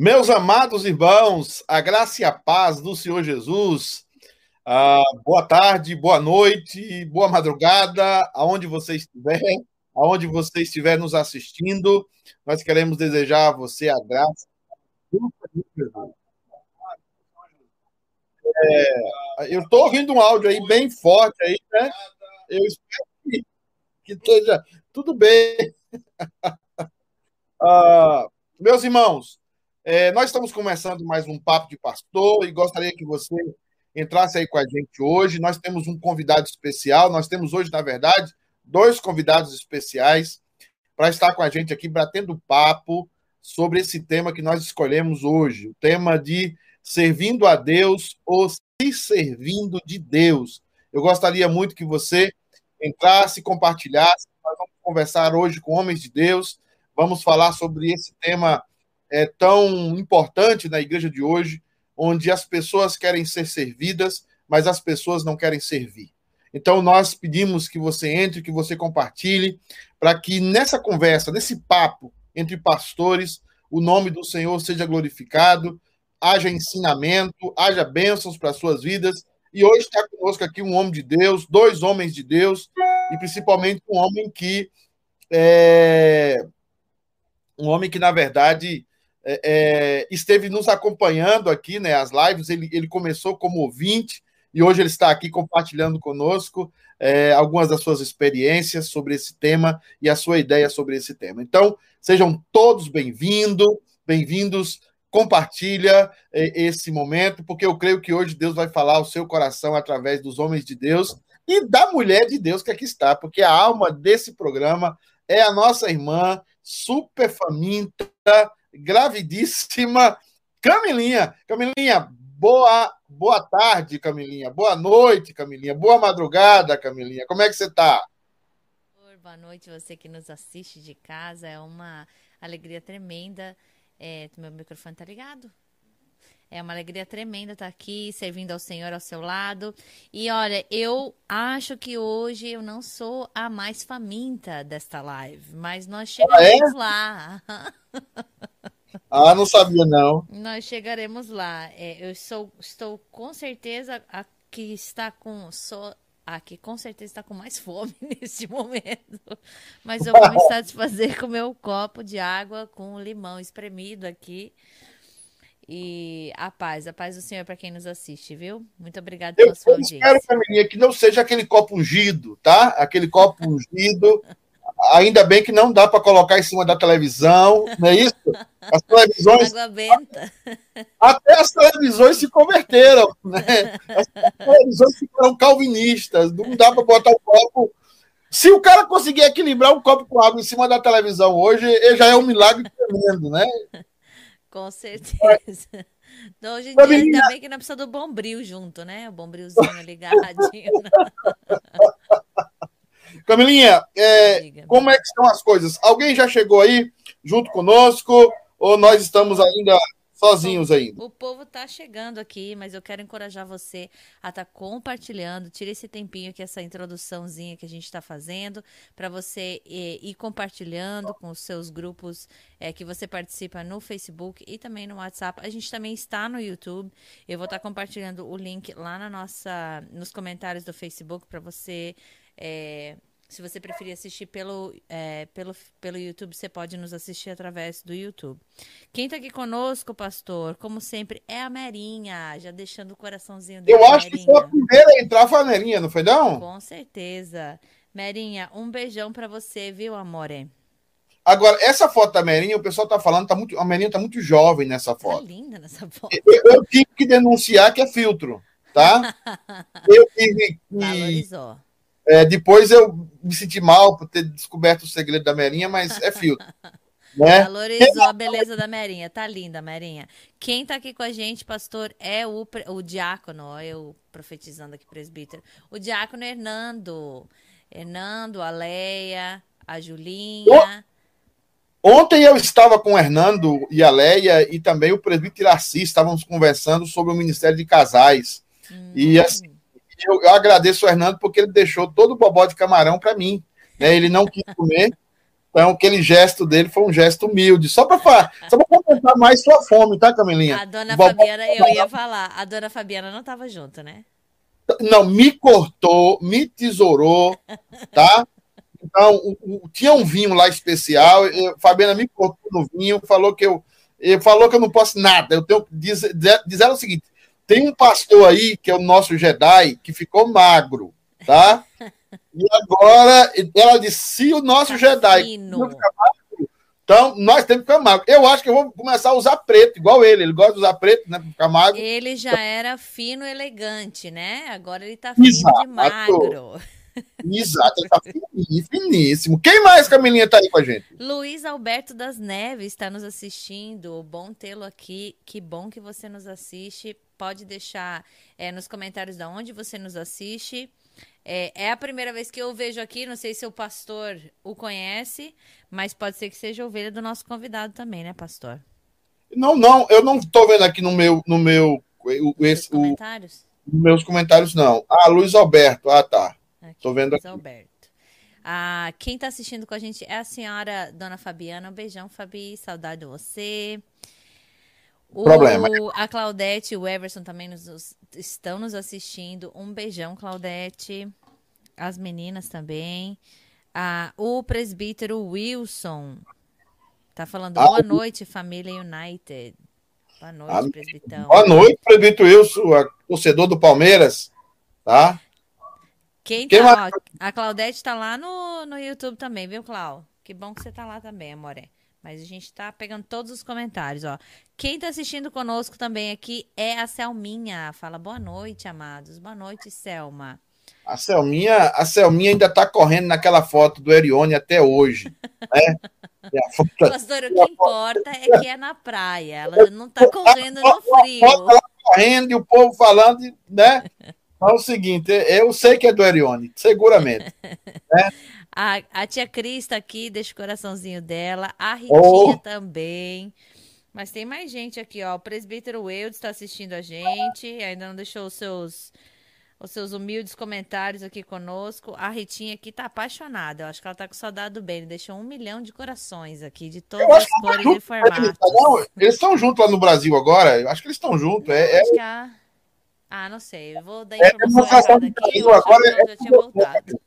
Meus amados irmãos, a graça e a paz do Senhor Jesus. Ah, boa tarde, boa noite, boa madrugada, aonde você estiver, aonde você estiver nos assistindo, nós queremos desejar a você a graça. É, eu estou ouvindo um áudio aí bem forte aí, né? Eu espero que, que esteja tudo bem. Ah, meus irmãos, é, nós estamos começando mais um Papo de Pastor e gostaria que você entrasse aí com a gente hoje. Nós temos um convidado especial. Nós temos hoje, na verdade, dois convidados especiais para estar com a gente aqui batendo papo sobre esse tema que nós escolhemos hoje, o tema de servindo a Deus ou se servindo de Deus. Eu gostaria muito que você entrasse, compartilhasse. Nós vamos conversar hoje com homens de Deus Vamos falar sobre esse tema é, tão importante na igreja de hoje, onde as pessoas querem ser servidas, mas as pessoas não querem servir. Então, nós pedimos que você entre, que você compartilhe, para que nessa conversa, nesse papo entre pastores, o nome do Senhor seja glorificado, haja ensinamento, haja bênçãos para as suas vidas. E hoje está conosco aqui um homem de Deus, dois homens de Deus, e principalmente um homem que é, um homem que, na verdade, é, é, esteve nos acompanhando aqui, né? As lives, ele, ele começou como ouvinte e hoje ele está aqui compartilhando conosco é, algumas das suas experiências sobre esse tema e a sua ideia sobre esse tema. Então, sejam todos bem-vindos, bem-vindos. Compartilha é, esse momento, porque eu creio que hoje Deus vai falar ao seu coração através dos homens de Deus e da mulher de Deus que aqui está, porque a alma desse programa é a nossa irmã super faminta, gravidíssima, Camilinha. Camilinha, boa, boa tarde, Camilinha. Boa noite, Camilinha. Boa madrugada, Camilinha. Como é que você está? Boa noite, você que nos assiste de casa. É uma alegria tremenda. É, meu microfone tá ligado? É uma alegria tremenda estar aqui, servindo ao Senhor ao seu lado. E olha, eu acho que hoje eu não sou a mais faminta desta live, mas nós chegaremos ah, é? lá. Ah, não sabia não. Nós chegaremos lá. É, eu sou, estou com certeza a que está com sou a que com certeza está com mais fome neste momento. Mas eu vou me satisfazer com meu copo de água com limão espremido aqui. E a paz, a paz do Senhor para quem nos assiste, viu? Muito obrigado pela eu sua audiência. espero, Camilinha, que não seja aquele copo ungido, tá? Aquele copo ungido. Ainda bem que não dá para colocar em cima da televisão, não é isso? As televisões. Água benta. Até as televisões se converteram, né? As televisões ficaram calvinistas. Não dá para botar o copo. Se o cara conseguir equilibrar um copo com água em cima da televisão hoje, já é um milagre tremendo, né? Com certeza. Então, hoje em dia, ainda bem que não precisa do bombril junto, né? O bombrilzinho ligadinho. Camilinha, é, como é que estão as coisas? Alguém já chegou aí junto conosco ou nós estamos ainda sozinhos ainda. O povo tá chegando aqui, mas eu quero encorajar você a estar tá compartilhando. Tire esse tempinho que essa introduçãozinha que a gente está fazendo para você ir, ir, compartilhando com os seus grupos é, que você participa no Facebook e também no WhatsApp. A gente também está no YouTube. Eu vou estar tá compartilhando o link lá na nossa, nos comentários do Facebook para você é, se você preferir assistir pelo, é, pelo, pelo YouTube, você pode nos assistir através do YouTube. Quem está aqui conosco, pastor, como sempre, é a Merinha, já deixando o coraçãozinho dele. Eu acho Merinha. que foi a primeira a entrar foi a Merinha, não foi não? Com certeza. Merinha, um beijão para você, viu, amore? Agora, essa foto da Merinha, o pessoal tá falando, tá muito, a Merinha tá muito jovem nessa tá foto. Tá linda nessa foto. Eu, eu tive que denunciar que é filtro, tá? eu tive que... Valorizou é, depois eu me senti mal por ter descoberto o segredo da Merinha, mas é filtro. né? Valorizou a beleza da Merinha. Tá linda, Merinha. Quem tá aqui com a gente, pastor, é o, o diácono, ó, eu profetizando aqui, presbítero. O diácono Hernando. Hernando, a Leia, a Julinha. Ontem eu estava com o Hernando e a Leia e também o presbítero Assis, estávamos conversando sobre o Ministério de Casais. Hum. E assim, eu, eu agradeço o Hernando porque ele deixou todo o bobó de camarão para mim. Né? Ele não quis comer. Então, aquele gesto dele foi um gesto humilde, só para só para mais sua fome, tá, Camilinha? A dona Fabiana, eu ia falar, a dona Fabiana não estava junto, né? Não, me cortou, me tesourou, tá? Então, o, o, tinha um vinho lá especial, eu, Fabiana me cortou no vinho, falou que eu, eu falou que eu não posso nada. Eu tenho que dizer, dizer o seguinte: tem um pastor aí, que é o nosso Jedi, que ficou magro, tá? E agora ela disse: se o nosso tá Jedi magro, então nós temos que ficar magro. Eu acho que eu vou começar a usar preto, igual ele. Ele gosta de usar preto, né? Pra ficar magro. Ele já era fino elegante, né? Agora ele tá fino Exato. de magro. Exato, ele tá finíssimo. Quem mais, Camilinha, tá aí com a gente? Luiz Alberto das Neves está nos assistindo. Bom tê-lo aqui. Que bom que você nos assiste. Pode deixar é, nos comentários de onde você nos assiste. É, é, a primeira vez que eu vejo aqui, não sei se o pastor o conhece, mas pode ser que seja ovelha do nosso convidado também, né, pastor? Não, não, eu não estou vendo aqui no meu, no meu, esse, comentários? O, meus comentários não. Ah, Luiz Alberto, ah tá. Estou vendo aqui. Alberto. Ah, quem está assistindo com a gente é a senhora Dona Fabiana. Um beijão, Fabi. Saudade de você. O, Problema. A Claudete e o Everson também nos, estão nos assistindo. Um beijão, Claudete. As meninas também. Ah, o presbítero Wilson tá falando ah, boa noite, família United. Boa noite, ah, presbitão. Boa noite, presbítero Wilson, torcedor do Palmeiras. Tá? Quem, Quem tá, ó, a Claudete tá lá no, no YouTube também, viu, Clau? Que bom que você tá lá também, amore. Mas a gente tá pegando todos os comentários, ó. Quem tá assistindo conosco também aqui é a Selminha. Fala boa noite, amados. Boa noite, Selma. A Selminha, a Selminha ainda tá correndo naquela foto do Erione até hoje, né? Foto, Pastor, o que importa é que é na praia. Ela não tá correndo no frio. Ela correndo e o povo falando, né? É o seguinte, eu sei que é do Erione, seguramente. né? a, a tia Cris tá aqui, deixa o coraçãozinho dela. A Ritinha oh. também. Mas tem mais gente aqui, ó. O presbítero Eudes está assistindo a gente. Ainda não deixou os seus, os seus humildes comentários aqui conosco. A Ritinha aqui tá apaixonada. Eu acho que ela tá com saudade do bem. Ele deixou um milhão de corações aqui, de todas as cores e formatos. Eles estão juntos lá no Brasil agora. Eu acho que eles estão juntos. É, é... A... Ah, não sei. Eu vou dar é, informação é, aqui. Eu agora é, já tinha voltado.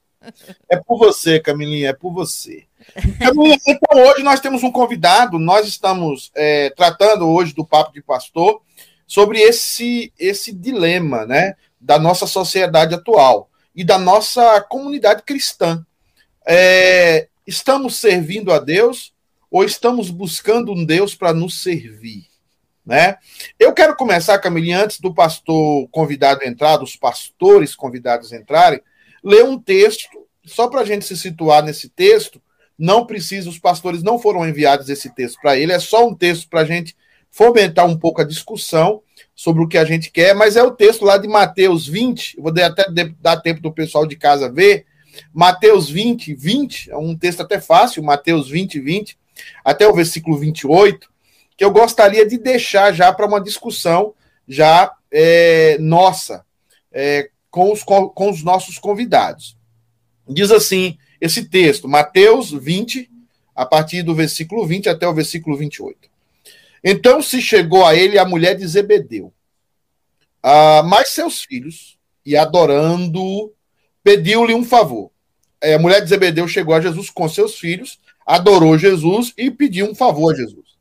É por você, Camilinha, é por você. Camilinha, então hoje nós temos um convidado, nós estamos é, tratando hoje do Papo de Pastor sobre esse, esse dilema né, da nossa sociedade atual e da nossa comunidade cristã. É, estamos servindo a Deus ou estamos buscando um Deus para nos servir? Né? Eu quero começar, Camilinha, antes do pastor convidado entrar, dos pastores convidados entrarem, ler um texto, só para a gente se situar nesse texto. Não precisa, os pastores não foram enviados esse texto para ele, é só um texto para a gente fomentar um pouco a discussão sobre o que a gente quer, mas é o texto lá de Mateus 20, eu vou até dar tempo do pessoal de casa ver. Mateus 20, 20, é um texto até fácil, Mateus 20, 20, até o versículo 28 que eu gostaria de deixar já para uma discussão já é, nossa é, com, os, com os nossos convidados. Diz assim esse texto, Mateus 20, a partir do versículo 20 até o versículo 28. Então se chegou a ele a mulher de Zebedeu, ah, mais seus filhos, e adorando, pediu-lhe um favor. É, a mulher de Zebedeu chegou a Jesus com seus filhos, adorou Jesus e pediu um favor a Jesus.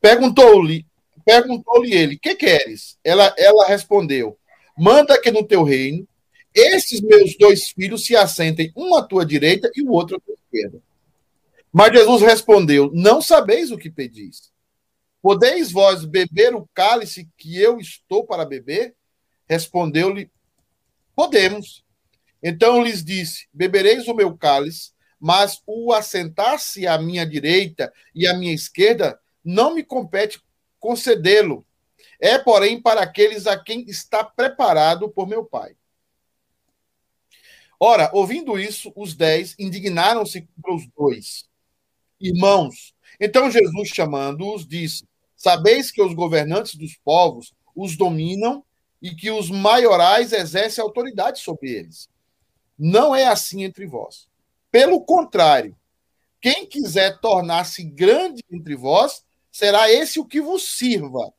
Perguntou-lhe perguntou-lhe ele: "Que queres?" Ela ela respondeu: "Manda que no teu reino esses meus dois filhos se assentem, um à tua direita e o outro à tua esquerda." Mas Jesus respondeu: Não sabeis o que pedis. Podeis vós beber o cálice que eu estou para beber? Respondeu-lhe: Podemos. Então lhes disse: Bebereis o meu cálice, mas o assentar-se à minha direita e à minha esquerda não me compete concedê-lo. É, porém, para aqueles a quem está preparado por meu Pai. Ora, ouvindo isso, os dez indignaram-se contra os dois. Irmãos, então Jesus, chamando-os, disse: Sabeis que os governantes dos povos os dominam e que os maiorais exercem autoridade sobre eles. Não é assim entre vós. Pelo contrário, quem quiser tornar-se grande entre vós, será esse o que vos sirva.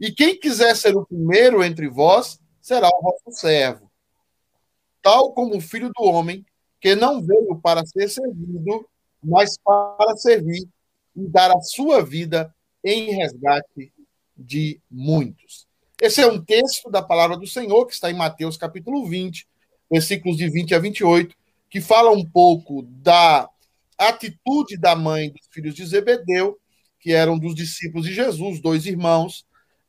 E quem quiser ser o primeiro entre vós, será o vosso servo. Tal como o filho do homem, que não veio para ser servido, mas para servir e dar a sua vida em resgate de muitos. Esse é um texto da palavra do Senhor que está em Mateus capítulo 20, versículos de 20 a 28, que fala um pouco da atitude da mãe dos filhos de Zebedeu, que eram dos discípulos de Jesus, dois irmãos,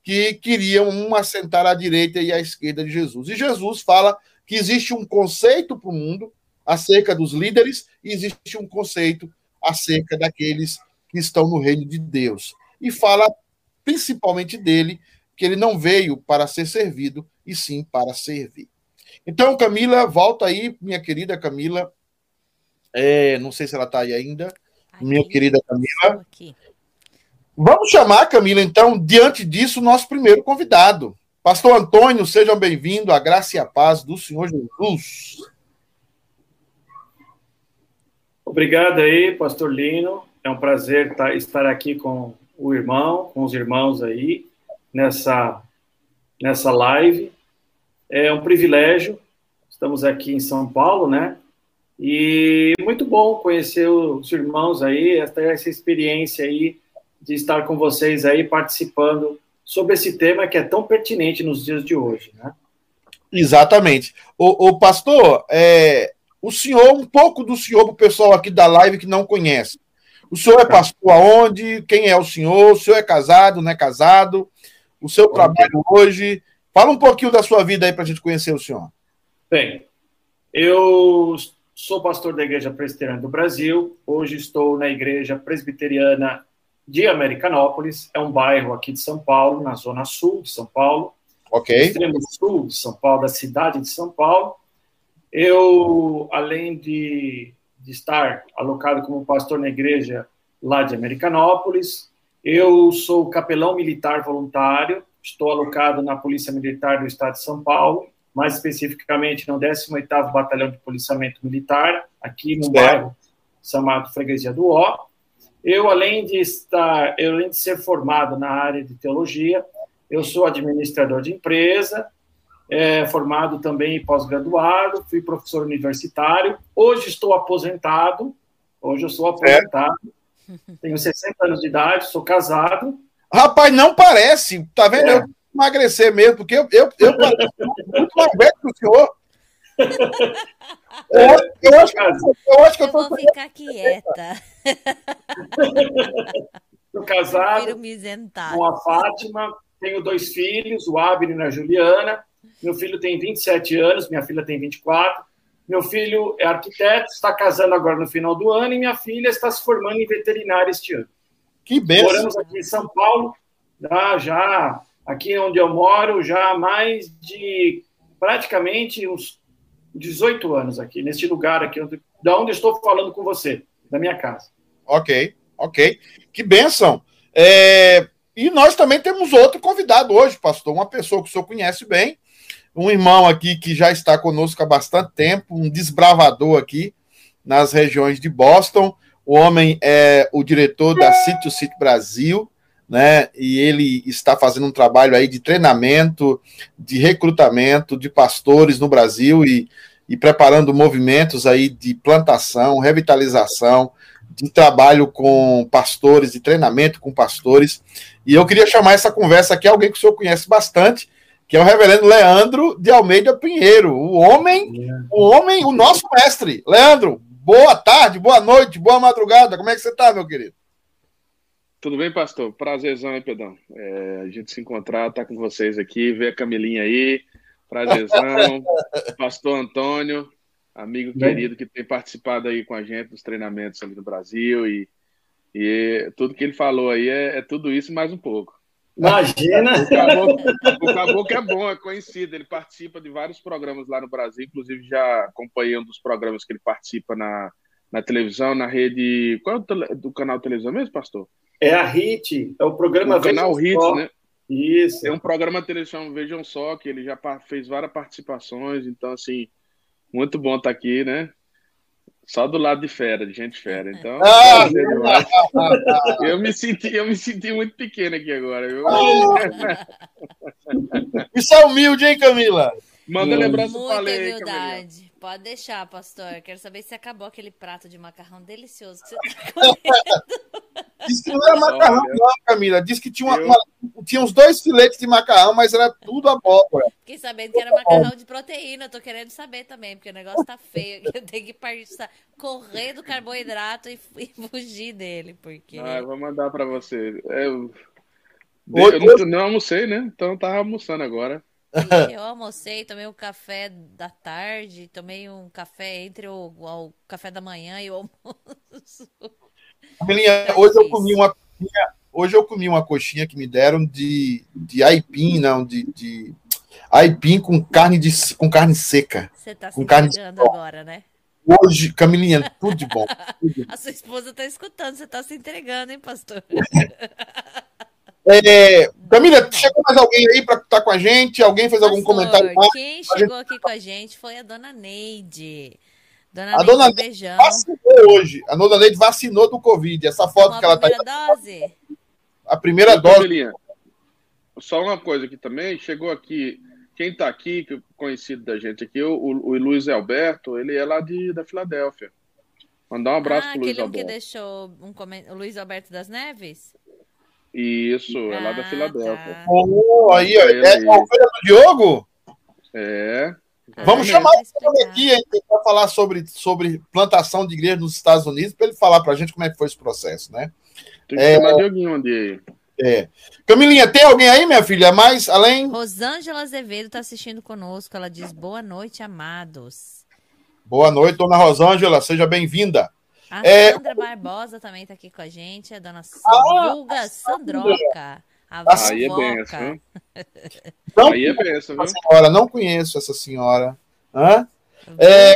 que queriam um assentar à direita e à esquerda de Jesus. E Jesus fala que existe um conceito para o mundo acerca dos líderes e existe um conceito acerca daqueles que estão no reino de Deus. E fala principalmente dele, que ele não veio para ser servido, e sim para servir. Então, Camila, volta aí, minha querida Camila. É, não sei se ela está aí ainda. minha querida Camila. Vamos chamar, Camila, então, diante disso, nosso primeiro convidado. Pastor Antônio, seja bem-vindo à graça e à paz do Senhor Jesus. Obrigado aí, Pastor Lino. É um prazer tá, estar aqui com o irmão, com os irmãos aí, nessa, nessa live. É um privilégio. Estamos aqui em São Paulo, né? E muito bom conhecer os irmãos aí, essa, essa experiência aí de estar com vocês aí participando sobre esse tema que é tão pertinente nos dias de hoje, né? Exatamente. O, o pastor, é, o senhor, um pouco do senhor para o pessoal aqui da live que não conhece. O senhor é tá. pastor aonde? Quem é o senhor? O senhor é casado, não é casado? O seu trabalho hoje? Fala um pouquinho da sua vida aí para a gente conhecer o senhor. Bem, eu sou pastor da Igreja Presbiteriana do Brasil. Hoje estou na Igreja Presbiteriana de Americanópolis. É um bairro aqui de São Paulo, na zona sul de São Paulo. Ok. No extremo sul de São Paulo, da cidade de São Paulo. Eu, além de de estar alocado como pastor na igreja lá de Americanópolis. Eu sou capelão militar voluntário, estou alocado na Polícia Militar do Estado de São Paulo, mais especificamente no 18º Batalhão de Policiamento Militar, aqui no certo. bairro chamado Freguesia do Ó. Eu, além de estar, eu, além de ser formado na área de teologia, eu sou administrador de empresa, é, formado também pós-graduado, fui professor universitário. Hoje estou aposentado. Hoje eu sou aposentado. É. Tenho 60 anos de idade, sou casado. Rapaz, não parece. Tá vendo? É. Eu emagrecer mesmo, porque eu, eu, eu pareço muito mais velho que o senhor. Eu, eu, acho, eu acho que eu, eu tô... vou ficar quieta. Estou casado com a Fátima, tenho dois filhos, o Abner e a Juliana. Meu filho tem 27 anos, minha filha tem 24. Meu filho é arquiteto, está casando agora no final do ano e minha filha está se formando em veterinária este ano. Que benção! Moramos aqui em São Paulo, já, já aqui onde eu moro, já há mais de praticamente uns 18 anos aqui, neste lugar aqui, onde, da onde estou falando com você, da minha casa. Ok, ok. Que benção! É, e nós também temos outro convidado hoje, pastor, uma pessoa que o senhor conhece bem, um irmão aqui que já está conosco há bastante tempo, um desbravador aqui nas regiões de Boston. O homem é o diretor da Sítio City Brasil, né? E ele está fazendo um trabalho aí de treinamento, de recrutamento de pastores no Brasil e, e preparando movimentos aí de plantação, revitalização, de trabalho com pastores, de treinamento com pastores. E eu queria chamar essa conversa aqui alguém que o senhor conhece bastante, que é o reverendo Leandro de Almeida Pinheiro, o homem, o homem, o nosso mestre. Leandro, boa tarde, boa noite, boa madrugada. Como é que você está, meu querido? Tudo bem, pastor? Prazerzão aí, Pedão. É, a gente se encontrar, tá com vocês aqui, ver a Camilinha aí. Prazerzão. pastor Antônio, amigo bem. querido que tem participado aí com a gente dos treinamentos ali no Brasil e, e tudo que ele falou aí é, é tudo isso mais um pouco. Imagina! O caboclo, o caboclo, é bom, é conhecido. Ele participa de vários programas lá no Brasil. Inclusive, já acompanhei um dos programas que ele participa na, na televisão, na rede. Qual é o do canal televisão mesmo, pastor? É a HIT, é o programa o canal HIT, né? Isso. É um programa de televisão Vejam Só, que ele já fez várias participações. Então, assim, muito bom estar aqui, né? Só do lado de fera, de gente fera. Então, ah, eu me senti, eu me senti muito pequeno aqui agora, viu? Isso é humilde, hein, Camila? Manda lembrança Muita falei, humildade. Pode deixar, pastor. Quero saber se acabou aquele prato de macarrão delicioso que você tá comendo. Diz que não era macarrão, não, Camila. Diz que tinha, uma, uma, tinha uns dois filetes de macarrão, mas era tudo abóbora. Fiquei sabendo que era macarrão de proteína. Tô querendo saber também, porque o negócio tá feio. Eu tenho que partir, correr do carboidrato e, e, fugir dele. Porque... Ah, eu vou mandar pra você. Eu, eu não, não almocei, né? Então eu tava almoçando agora. Eu almocei, tomei um café da tarde, tomei um café entre o, o café da manhã e o almoço. Camilinha, hoje eu comi uma hoje eu comi uma coxinha que me deram de, de aipim, não, de, de aipim com carne de com carne seca. Você tá se com carne agora, né? Hoje, Camilinha, tudo de bom. Tudo de bom. A sua esposa tá escutando, você tá se entregando, hein, pastor? É, Camila, chegou mais alguém aí para estar tá com a gente? Alguém fez Pastor, algum comentário? Mais? Quem chegou aqui com a gente foi a dona Neide. Dona a Neide, dona Neide vacinou hoje. A dona Neide vacinou do Covid. Essa foto que ela está. A dose? A primeira dose. Só uma coisa aqui também. Chegou aqui. Quem está aqui, conhecido da gente aqui, o, o, Luiz Alberto, ele é lá de, da Filadélfia. Mandar um abraço ah, pro Luiz aquele Alberto. que deixou um comentário. O Luiz Alberto das Neves? Isso, é lá da Ah, Filadélfia. tá. Oh, aí, ó, é a ovelha do Diogo? É. Vamos Ah, chamar vou o aqui para falar sobre, sobre plantação de igreja nos Estados Unidos, para ele falar para a gente como é que foi esse processo, né? Tem que É. chamar Dioguinho um dia aí. É. Camilinha, tem alguém aí, minha filha? Mais além? Rosângela Azevedo está assistindo conosco. Ela diz: Boa noite, amados. Boa noite, dona Rosângela, seja bem-vinda. A É. Sandra Barbosa também está aqui com a gente. A dona Ah, Vulga Sandroca. A Aí é benção, viu? Não Aí é benção, viu? senhora, não conheço essa senhora. Hã? É.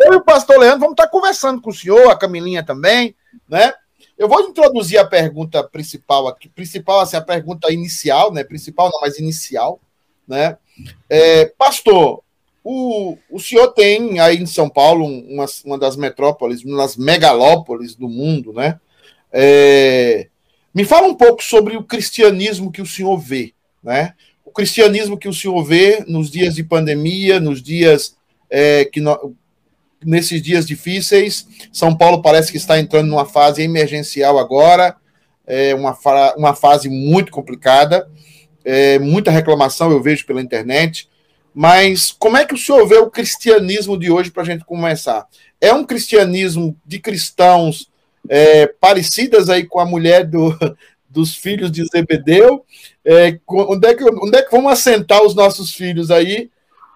Eu e o pastor Leandro vamos estar conversando com o senhor, a Camilinha também, né? Eu vou introduzir a pergunta principal aqui, principal, assim, a pergunta inicial, né? Principal não, mas inicial, né? É, pastor, o, o senhor tem aí em São Paulo uma, uma das metrópoles, uma das megalópolis do mundo, né? É, me fala um pouco sobre o cristianismo que o senhor vê, né? O cristianismo que o senhor vê nos dias de pandemia, nos dias é, que nesses dias difíceis. São Paulo parece que está entrando numa fase emergencial agora, é uma, uma fase muito complicada, é, muita reclamação eu vejo pela internet. Mas como é que o senhor vê o cristianismo de hoje para a gente começar? É um cristianismo de cristãos é, parecidas aí com a mulher do, dos filhos de Zebedeu? É, onde, é que, onde é que vamos assentar os nossos filhos aí?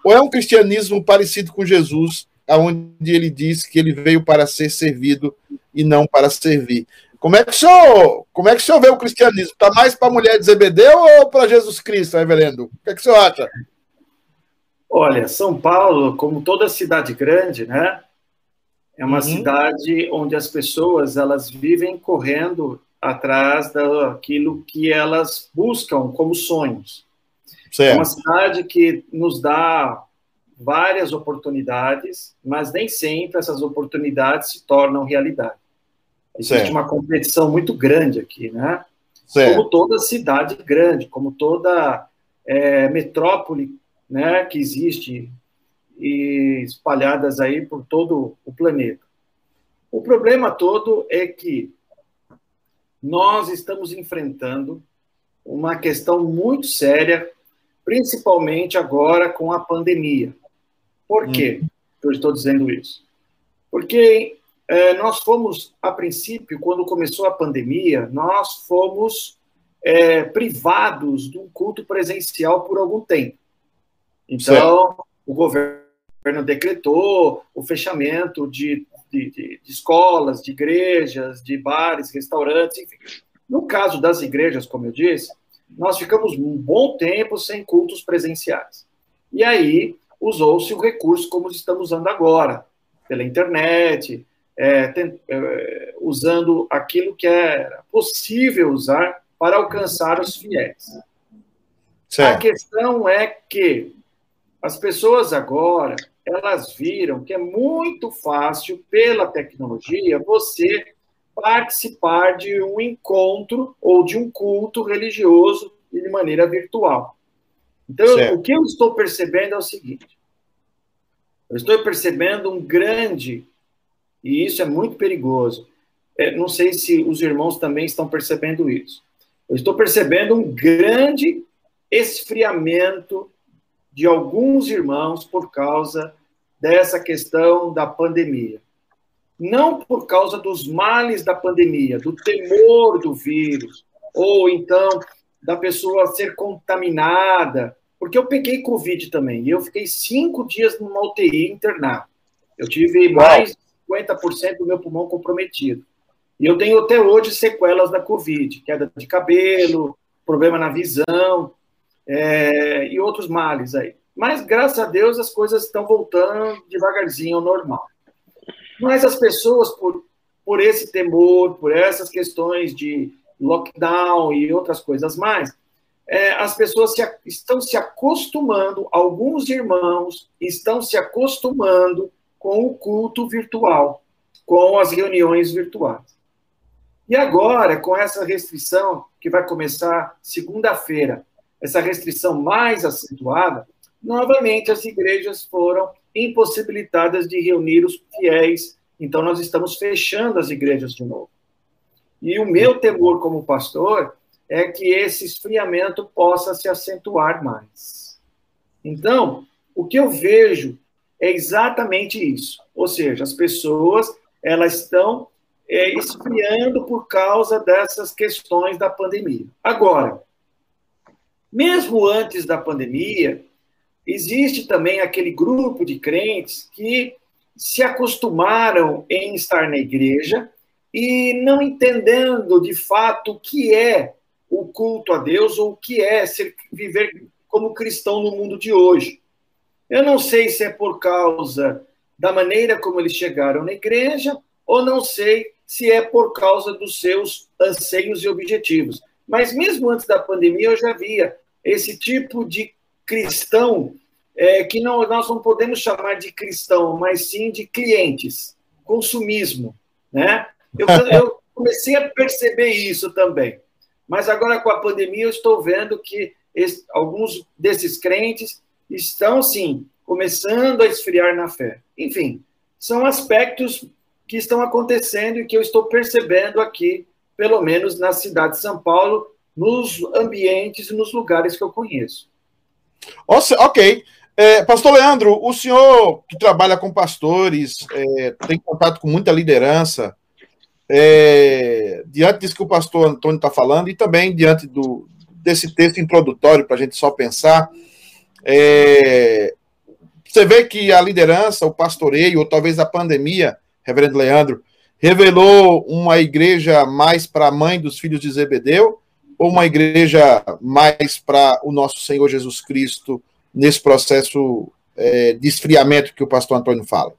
Ou é um cristianismo parecido com Jesus, onde ele diz que ele veio para ser servido e não para servir? Como é que o senhor, como é que o vê o cristianismo? Está mais para a mulher de Zebedeu ou para Jesus Cristo, reverendo? O que, é que o senhor acha? Olha, São Paulo, como toda cidade grande, né? É uma Uhum. cidade onde as pessoas elas vivem correndo atrás daquilo que elas buscam como sonhos. É uma Certo. cidade que nos dá várias oportunidades, mas nem sempre essas oportunidades se tornam realidade. Existe Certo. uma competição muito grande aqui, né? certo. como toda cidade grande, como toda é, metrópole né, que existe e espalhadas aí por todo o planeta. O problema todo é que nós estamos enfrentando uma questão muito séria, principalmente agora com a pandemia. Por quê que eu estou dizendo isso? Porque é, nós fomos, a princípio, quando começou a pandemia, nós fomos é, privados de um culto presencial por algum tempo. Então, o governo decretou o fechamento de, de, de, de escolas, de igrejas, de bares, restaurantes, enfim. No caso das igrejas, como eu disse, nós ficamos um bom tempo sem cultos presenciais. E aí usou-se o recurso como estamos usando agora, pela internet, é, tem, é, usando aquilo que era possível usar para alcançar os fiéis. certo. A questão é que as pessoas agora elas viram que é muito fácil, pela tecnologia, você participar de um encontro ou de um culto religioso de maneira virtual. Então, certo. o que eu estou percebendo é o seguinte: eu estou percebendo um grande, e isso é muito perigoso. É, não sei se os irmãos também estão percebendo isso. Eu estou percebendo um grande esfriamento de alguns irmãos por causa dessa questão da pandemia. Não por causa dos males da pandemia, do temor do vírus, ou então da pessoa ser contaminada, porque eu peguei Covid também, e eu fiquei cinco dias numa UTI internado. Eu tive mais de 50% do meu pulmão comprometido. E eu tenho até hoje sequelas da Covid, queda de cabelo, problema na visão é, e outros males aí. Mas, graças a Deus, as coisas estão voltando devagarzinho ao normal. Mas as pessoas, por, por esse temor, por essas questões de lockdown e outras coisas mais, é, as pessoas se, estão se acostumando, alguns irmãos estão se acostumando com o culto virtual, com as reuniões virtuais. E agora, com essa restrição que vai começar segunda-feira, essa restrição mais acentuada, novamente as igrejas foram impossibilitadas de reunir os fiéis. Então, nós estamos fechando as igrejas de novo. E o meu temor como pastor é que esse esfriamento possa se acentuar mais. Então, o que eu vejo é exatamente isso. Ou seja, as pessoas elas estão é, esfriando por causa dessas questões da pandemia. Agora, mesmo antes da pandemia, existe também aquele grupo de crentes que se acostumaram em estar na igreja e não entendendo de fato o que é o culto a Deus ou o que é ser, viver como cristão no mundo de hoje. Eu não sei se é por causa da maneira como eles chegaram na igreja ou não sei se é por causa dos seus anseios e objetivos. Mas mesmo antes da pandemia, eu já via esse tipo de cristão é, que não, nós não podemos chamar de cristão, mas sim de clientes, consumismo. Né? Eu, eu comecei a perceber isso também. Mas agora, com a pandemia, eu estou vendo que esse, alguns desses crentes estão, sim, começando a esfriar na fé. Enfim, são aspectos que estão acontecendo e que eu estou percebendo aqui, pelo menos na cidade de São Paulo, nos ambientes e nos lugares que eu conheço. Ok. É, Pastor Leandro, o senhor que trabalha com pastores, é, tem contato com muita liderança, é, diante disso que o pastor Antônio está falando e também diante do, desse texto introdutório para a gente só pensar, é, você vê que a liderança, o pastoreio, ou talvez a pandemia, reverendo Leandro, revelou uma igreja mais para a mãe dos filhos de Zebedeu ou uma igreja mais para o nosso Senhor Jesus Cristo nesse processo é, de esfriamento que o pastor Antônio fala?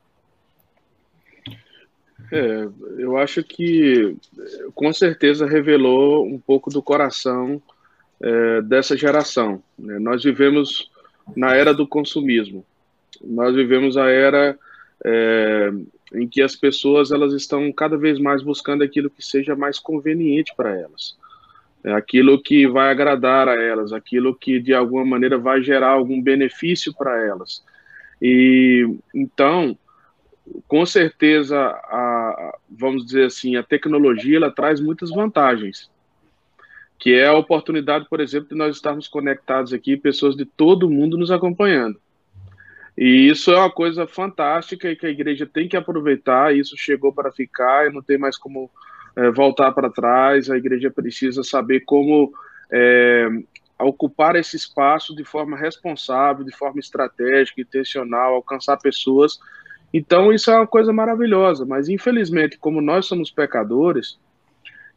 É, eu acho que com certeza revelou um pouco do coração é, dessa geração. Né? Nós vivemos na era do consumismo. Nós vivemos a era é, em que as pessoas elas estão cada vez mais buscando aquilo que seja mais conveniente para elas, é aquilo que vai agradar a elas, aquilo que de alguma maneira vai gerar algum benefício para elas. E então, com certeza, a, vamos dizer assim, a tecnologia ela traz muitas vantagens, que é a oportunidade, por exemplo, de nós estarmos conectados aqui, pessoas de todo mundo nos acompanhando. E isso é uma coisa fantástica e que a igreja tem que aproveitar. Isso chegou para ficar e não tem mais como é, voltar para trás. A igreja precisa saber como é, ocupar esse espaço de forma responsável, de forma estratégica, intencional, alcançar pessoas. Então, isso é uma coisa maravilhosa. Mas, infelizmente, como nós somos pecadores,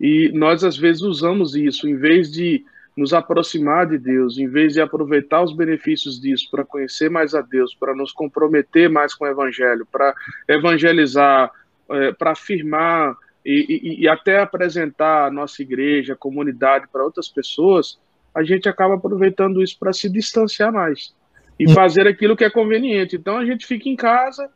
e nós às vezes usamos isso em vez de nos aproximar de Deus, em vez de aproveitar os benefícios disso para conhecer mais a Deus, para nos comprometer mais com o Evangelho, para evangelizar, é, para afirmar e, e, e, até apresentar a nossa igreja, a comunidade para outras pessoas, a gente acaba aproveitando isso para se distanciar mais. e hum. fazer aquilo que é conveniente. Então a gente fica em casa.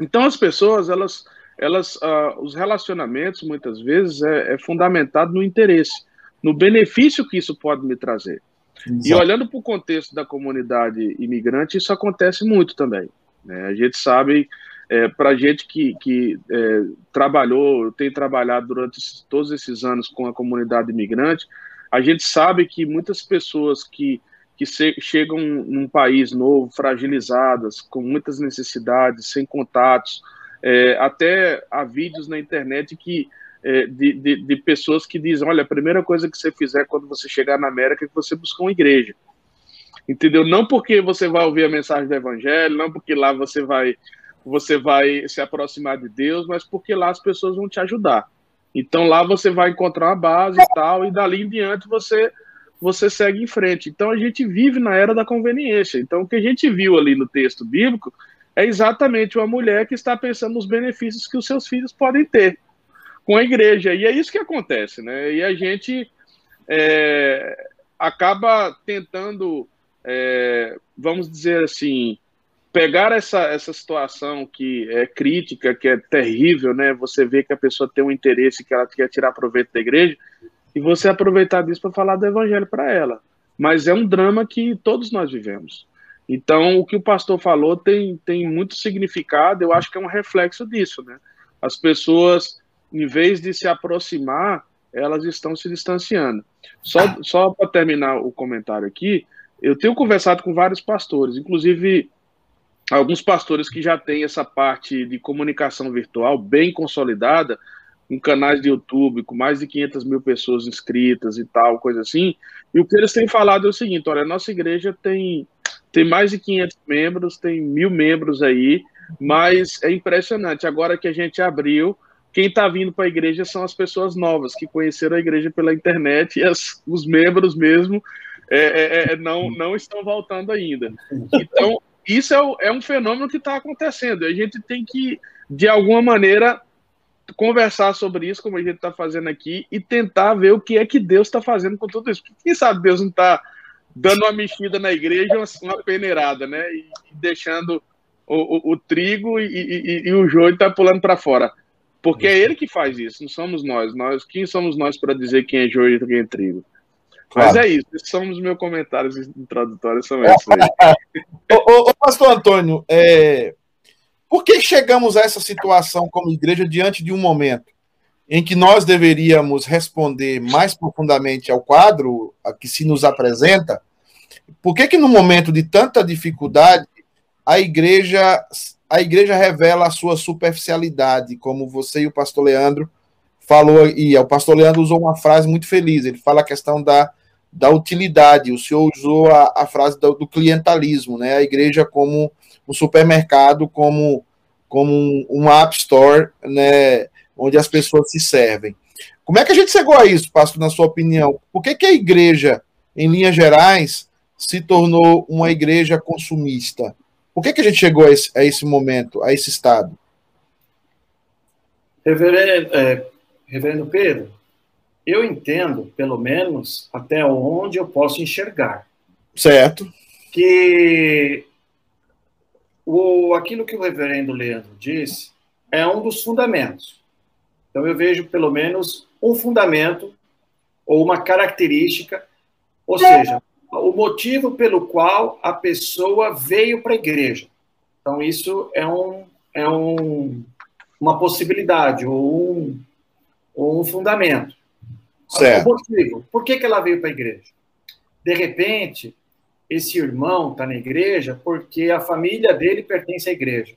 Então as pessoas, elas, elas, uh, os relacionamentos muitas vezes é, é, fundamentado no interesse, no benefício que isso pode me trazer. Exato. E olhando para o contexto da comunidade imigrante, isso acontece muito também. Né? A gente sabe, é, para gente que, que é, trabalhou, tem trabalhado durante todos esses anos com a comunidade imigrante, a gente sabe que muitas pessoas que que chegam num país novo, fragilizadas, com muitas necessidades, sem contatos. É, até há vídeos na internet que é, de, de, de, pessoas que dizem: olha, a primeira coisa que você fizer quando você chegar na América é que você buscar uma igreja. Entendeu? Não porque você vai ouvir a mensagem do Evangelho, não porque lá você vai você vai se aproximar de Deus, mas porque lá as pessoas vão te ajudar. Então lá você vai encontrar uma base e tal, e dali em diante você você segue em frente. Então a gente vive na era da conveniência. Então o que a gente viu ali no texto bíblico é exatamente uma mulher que está pensando nos benefícios que os seus filhos podem ter com a igreja. E é isso que acontece, né? E a gente é, acaba tentando, é, vamos dizer assim, pegar essa, essa situação que é crítica, que é terrível, né? Você vê que a pessoa tem um interesse que ela quer tirar proveito da igreja e você aproveitar disso para falar do evangelho para ela. Mas é um drama que todos nós vivemos. Então, o que o pastor falou tem, tem muito significado, eu acho que é um reflexo disso, né? As pessoas, em vez de se aproximar, elas estão se distanciando. Só, só para terminar o comentário aqui, eu tenho conversado com vários pastores, inclusive alguns pastores que já têm essa parte de comunicação virtual bem consolidada, em canais de YouTube com mais de 500 mil pessoas inscritas e tal, coisa assim. E o que eles têm falado é o seguinte: olha, a nossa igreja tem, tem mais de 500 membros, tem mil membros aí, mas é impressionante. Agora que a gente abriu, quem está vindo para a igreja são as pessoas novas que conheceram a igreja pela internet e as, os membros mesmo é, é, é não, não estão voltando ainda. Então, isso é, é um fenômeno que está acontecendo. A gente tem que, de alguma maneira, conversar sobre isso, como a gente está fazendo aqui, e tentar ver o que é que Deus está fazendo com tudo isso. Quem sabe Deus não está dando uma mexida na igreja, uma peneirada, né? E, deixando o, o, o trigo e, e, e, o joio tá pulando para fora. Porque é ele que faz isso, não somos nós. nós quem somos nós para dizer quem é joio e quem é trigo? Claro. Mas é isso, esses são os meus comentários introdutórios, são esses aí. ô, ô, ô, pastor Antônio, é, por que chegamos a essa situação como igreja diante de um momento em que nós deveríamos responder mais profundamente ao quadro que se nos apresenta? Por que que no momento de tanta dificuldade a igreja a igreja revela a sua superficialidade, como você e o pastor Leandro falou e o pastor Leandro usou uma frase muito feliz, ele fala a questão da, da utilidade, o senhor usou a, a frase do, do clientalismo, né? A igreja como um supermercado como, como um, um App Store, né, onde as pessoas se servem. Como é que a gente chegou a isso, pastor, na sua opinião? Por que, que a igreja, em linhas gerais, se tornou uma igreja consumista? Por que, que a gente chegou a esse, a esse momento, a esse estado? Reverendo, é, Reverendo Pedro, eu entendo, pelo menos, até onde eu posso enxergar. Certo. Que o, aquilo que o reverendo Leandro disse é um dos fundamentos. Então, eu vejo pelo menos um fundamento ou uma característica, ou seja, o motivo pelo qual a pessoa veio para a igreja. Então, isso é, um, é um, uma possibilidade ou um, ou um fundamento. Certo. O motivo, por que, que ela veio para a igreja? De repente, esse irmão está na igreja porque a família dele pertence à igreja.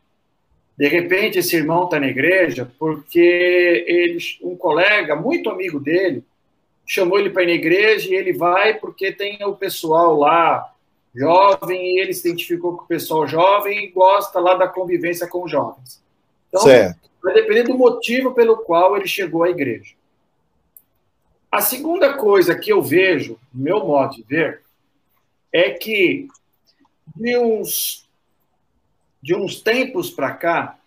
De repente, esse irmão está na igreja porque ele, um colega muito amigo dele chamou ele para ir na igreja e ele vai porque tem o pessoal lá jovem e ele se identificou com o pessoal jovem e gosta lá da convivência com os jovens. Então, certo. vai depender do motivo pelo qual ele chegou à igreja. A segunda coisa que eu vejo, meu modo de ver, é que de uns, de uns tempos para cá,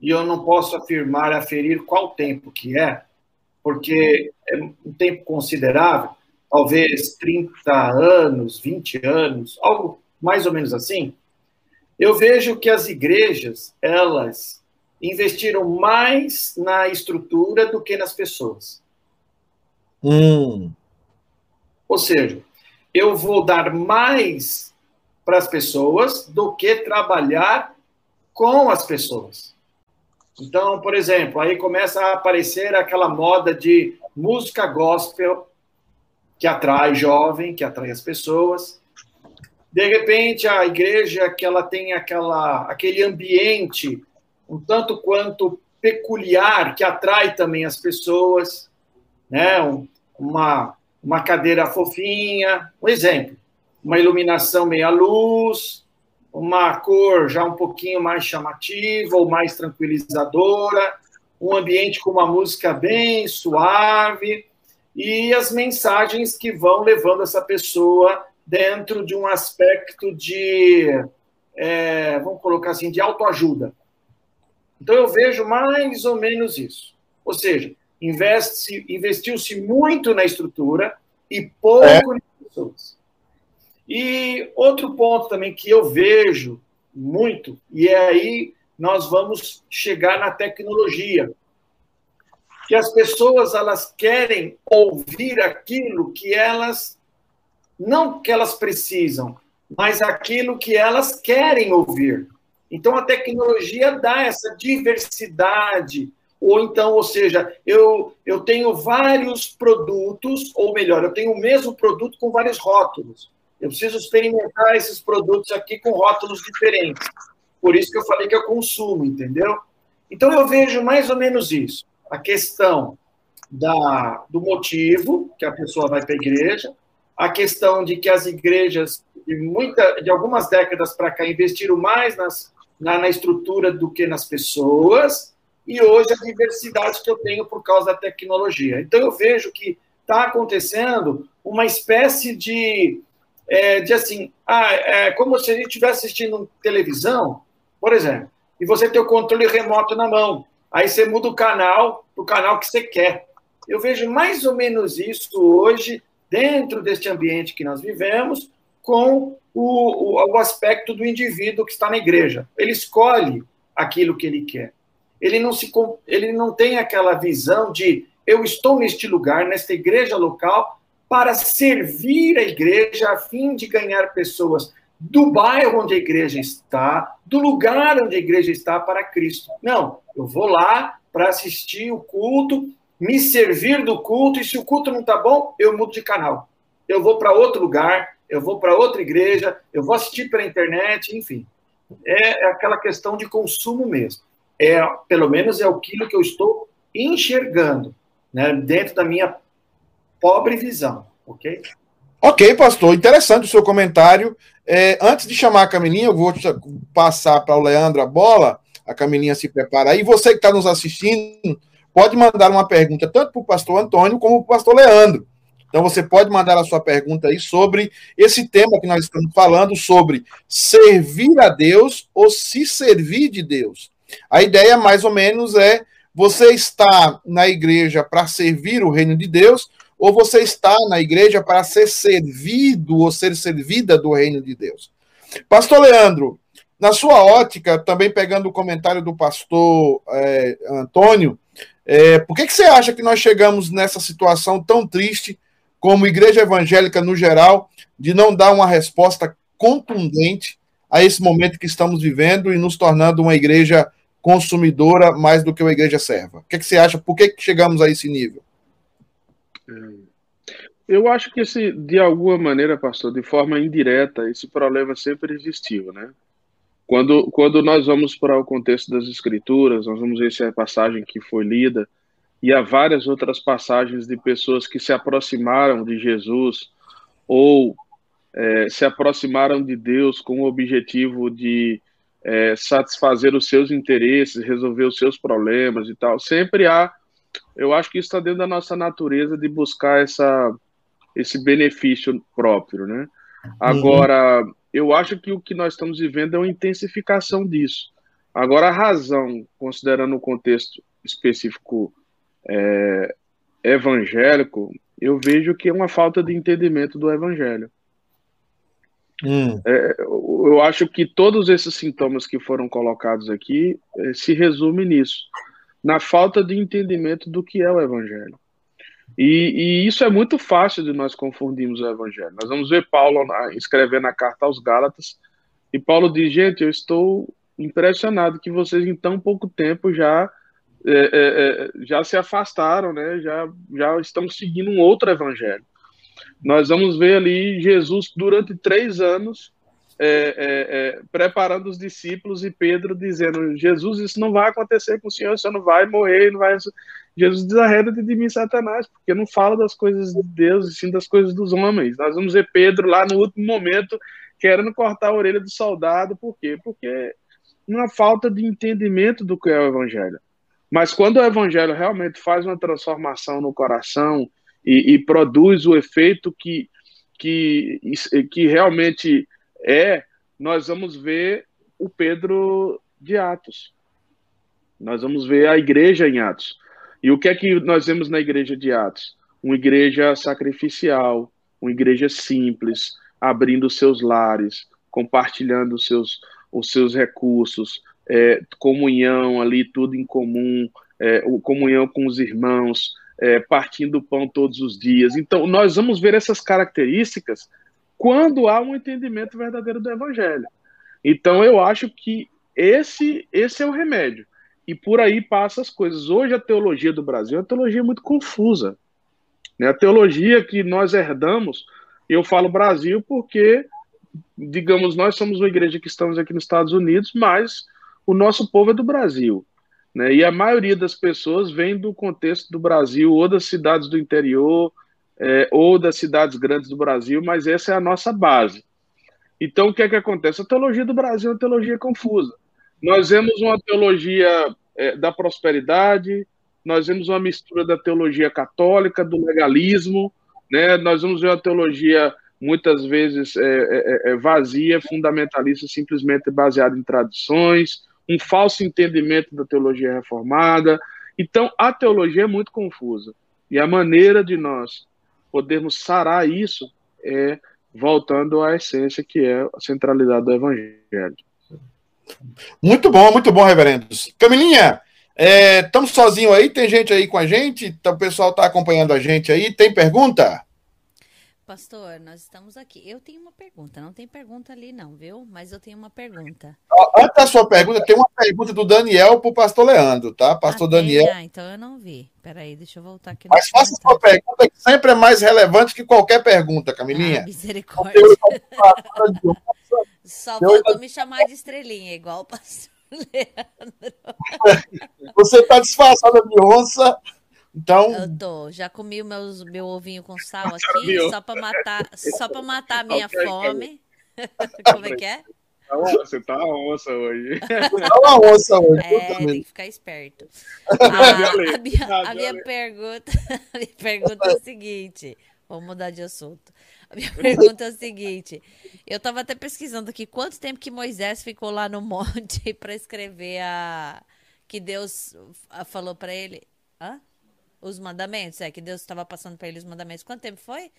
e eu não posso afirmar, aferir qual tempo que é, porque é um tempo considerável, talvez 30 anos, 20 anos, algo mais ou menos assim, eu vejo que as igrejas, elas investiram mais na estrutura do que nas pessoas. Hum. Ou seja, eu vou dar mais para as pessoas do que trabalhar com as pessoas. Então, por exemplo, aí começa a aparecer aquela moda de música gospel que atrai jovem, que atrai as pessoas. De repente, a igreja que ela tem aquela, aquele ambiente um tanto quanto peculiar que atrai também as pessoas, né? Uma uma cadeira fofinha, um exemplo, uma iluminação meia luz, uma cor já um pouquinho mais chamativa ou mais tranquilizadora, um ambiente com uma música bem suave e as mensagens que vão levando essa pessoa dentro de um aspecto de, é, vamos colocar assim, de autoajuda. Então eu vejo mais ou menos isso. Ou seja, investiu-se muito na estrutura e pouco é. nas pessoas. E outro ponto também que eu vejo muito, e é aí nós vamos chegar na tecnologia, que as pessoas elas querem ouvir aquilo que elas não que elas precisam, mas aquilo que elas querem ouvir. Então a tecnologia dá essa diversidade ou então, ou seja, eu, eu tenho vários produtos, ou melhor, eu tenho o mesmo produto com vários rótulos. Eu preciso experimentar esses produtos aqui com rótulos diferentes. Por isso que eu falei que eu consumo, entendeu? Então eu vejo mais ou menos isso. A questão da, do motivo que a pessoa vai para a igreja, a questão de que as igrejas de, muita, de algumas décadas para cá investiram mais nas, na, na estrutura do que nas pessoas, e hoje a diversidade que eu tenho por causa da tecnologia. Então, eu vejo que está acontecendo uma espécie de, é, de assim, ah, é como se a gente estivesse assistindo televisão, por exemplo, e você tem o controle remoto na mão. Aí você muda o canal para o canal que você quer. Eu vejo mais ou menos isso hoje, dentro deste ambiente que nós vivemos, com o, o, o aspecto do indivíduo que está na igreja. Ele escolhe aquilo que ele quer ele não, se, ele não tem aquela visão de eu estou neste lugar, nesta igreja local, para servir a igreja a fim de ganhar pessoas do bairro onde a igreja está, do lugar onde a igreja está para Cristo. Não, eu vou lá para assistir o culto, me servir do culto, e se o culto não está bom, eu mudo de canal. Eu vou para outro lugar, eu vou para outra igreja, eu vou assistir pela internet, enfim. É, é aquela questão de consumo mesmo é, pelo menos é aquilo que eu estou enxergando, né, dentro da minha pobre visão, ok? Ok, pastor, interessante o seu comentário. É, antes de chamar a Camilinha, eu vou passar para o Leandro a bola, a Camilinha se prepara aí. Você que está nos assistindo, pode mandar uma pergunta tanto para o pastor Antônio como para o pastor Leandro. Então você pode mandar a sua pergunta aí sobre esse tema que nós estamos falando, sobre servir a Deus ou se servir de Deus. A ideia, mais ou menos, é você está na igreja para servir o reino de Deus, ou você está na igreja para ser servido ou ser servida do reino de Deus. Pastor Leandro, na sua ótica, também pegando o comentário do pastor é, Antônio, é, por que, que você acha que nós chegamos nessa situação tão triste, como igreja evangélica no geral, de não dar uma resposta contundente a esse momento que estamos vivendo e nos tornando uma igreja consumidora mais do que uma igreja serva. O que, é que você acha? Por que, que chegamos a esse nível? É. Eu acho que esse, de alguma maneira, pastor, de forma indireta, esse problema sempre existiu, né? Quando, quando nós vamos para o contexto das escrituras, nós vamos ver essa passagem que foi lida, e há várias outras passagens de pessoas que se aproximaram de Jesus ou é, se aproximaram de Deus com o objetivo de é, satisfazer os seus interesses, resolver os seus problemas e tal. Sempre há, eu acho que isso está dentro da nossa natureza de buscar essa, esse benefício próprio, né? Agora, uhum. eu acho que o que nós estamos vivendo é uma intensificação disso. Agora, a razão, considerando o contexto específico é, evangélico, eu vejo que é uma falta de entendimento do evangelho. Hum. É, eu acho que todos esses sintomas que foram colocados aqui é, se resumem nisso, na falta de entendimento do que é o Evangelho. E, e, isso é muito fácil de nós confundirmos o Evangelho. Nós vamos ver Paulo escrevendo a carta aos Gálatas, e Paulo diz: gente, eu estou impressionado que vocês em tão pouco tempo já é, é, é, já se afastaram, né? Já já estão seguindo um outro evangelho. Nós vamos ver ali Jesus durante três anos é, é, é, preparando os discípulos e Pedro dizendo: Jesus, isso não vai acontecer com o Senhor, o Senhor não vai morrer, não vai. Jesus diz: arreda-te de mim, Satanás, porque não fala das coisas de Deus, e sim das coisas dos homens. Nós vamos ver Pedro lá no último momento querendo cortar a orelha do soldado, por quê? Porque uma falta de entendimento do que é o Evangelho. Mas quando o Evangelho realmente faz uma transformação no coração e, e produz o efeito que, que, que realmente é, nós vamos ver o Pedro de Atos. Nós vamos ver a igreja em Atos. E o que é que nós vemos na igreja de Atos? Uma igreja sacrificial, uma igreja simples, abrindo seus lares, compartilhando os seus, os seus recursos, é, comunhão ali, tudo em comum, é, comunhão com os irmãos, é, partindo o pão todos os dias. Então, nós vamos ver essas características quando há um entendimento verdadeiro do evangelho. Então, eu acho que esse, esse é o remédio. E por aí passa as coisas. Hoje, a teologia do Brasil é uma teologia muito confusa. Né? A teologia que nós herdamos eu falo Brasil porque, digamos, nós somos uma igreja que estamos aqui nos Estados Unidos, mas o nosso povo é do Brasil. Né? E a maioria das pessoas vem do contexto do Brasil, ou das cidades do interior, é, ou das cidades grandes do Brasil, mas essa é a nossa base. Então, o que é que acontece? A teologia do Brasil é uma teologia confusa. Nós vemos uma teologia é, da prosperidade, nós vemos uma mistura da teologia católica, do legalismo, né? Nós vamos ver uma teologia muitas vezes é, é, é, é vazia, fundamentalista, simplesmente baseada em tradições, um falso entendimento da teologia reformada. Então, a teologia é muito confusa. E a maneira de nós podermos sarar isso é voltando à essência que é a centralidade do evangelho. Muito bom, muito bom, reverendos. Camilinha, Estamos é, sozinhos aí? Tem gente aí com a gente? Então, o pessoal está acompanhando a gente aí. Tem pergunta? Pastor, nós estamos aqui. Eu tenho uma pergunta. Não tem pergunta ali, não, viu? Mas eu tenho uma pergunta. Antes da sua pergunta, tem uma pergunta do Daniel para o pastor Leandro, tá? Pastor ah, Daniel. Ah, então eu não vi. Peraí, deixa eu voltar aqui. Mas faça a sua pergunta, que sempre é mais relevante que qualquer pergunta, Camilinha. Ah, misericórdia. Só faltou me chamar de estrelinha, igual o pastor. Você está disfarçada de onça, então. Eu tô. Já comi o meus, meu ovinho com sal aqui, só para matar, só para matar a minha fome. Como é que é? Tá você tá uma onça hoje. Tá uma onça hoje. É, tem que ficar esperto. A, a, minha, a minha pergunta, a minha pergunta é a seguinte. Vamos mudar de assunto. A minha pergunta é a seguinte: eu estava até pesquisando aqui quanto tempo que Moisés ficou lá no monte para escrever a que Deus falou para ele, Hã? Os mandamentos, é que Deus estava passando para ele os mandamentos. Quanto tempo foi?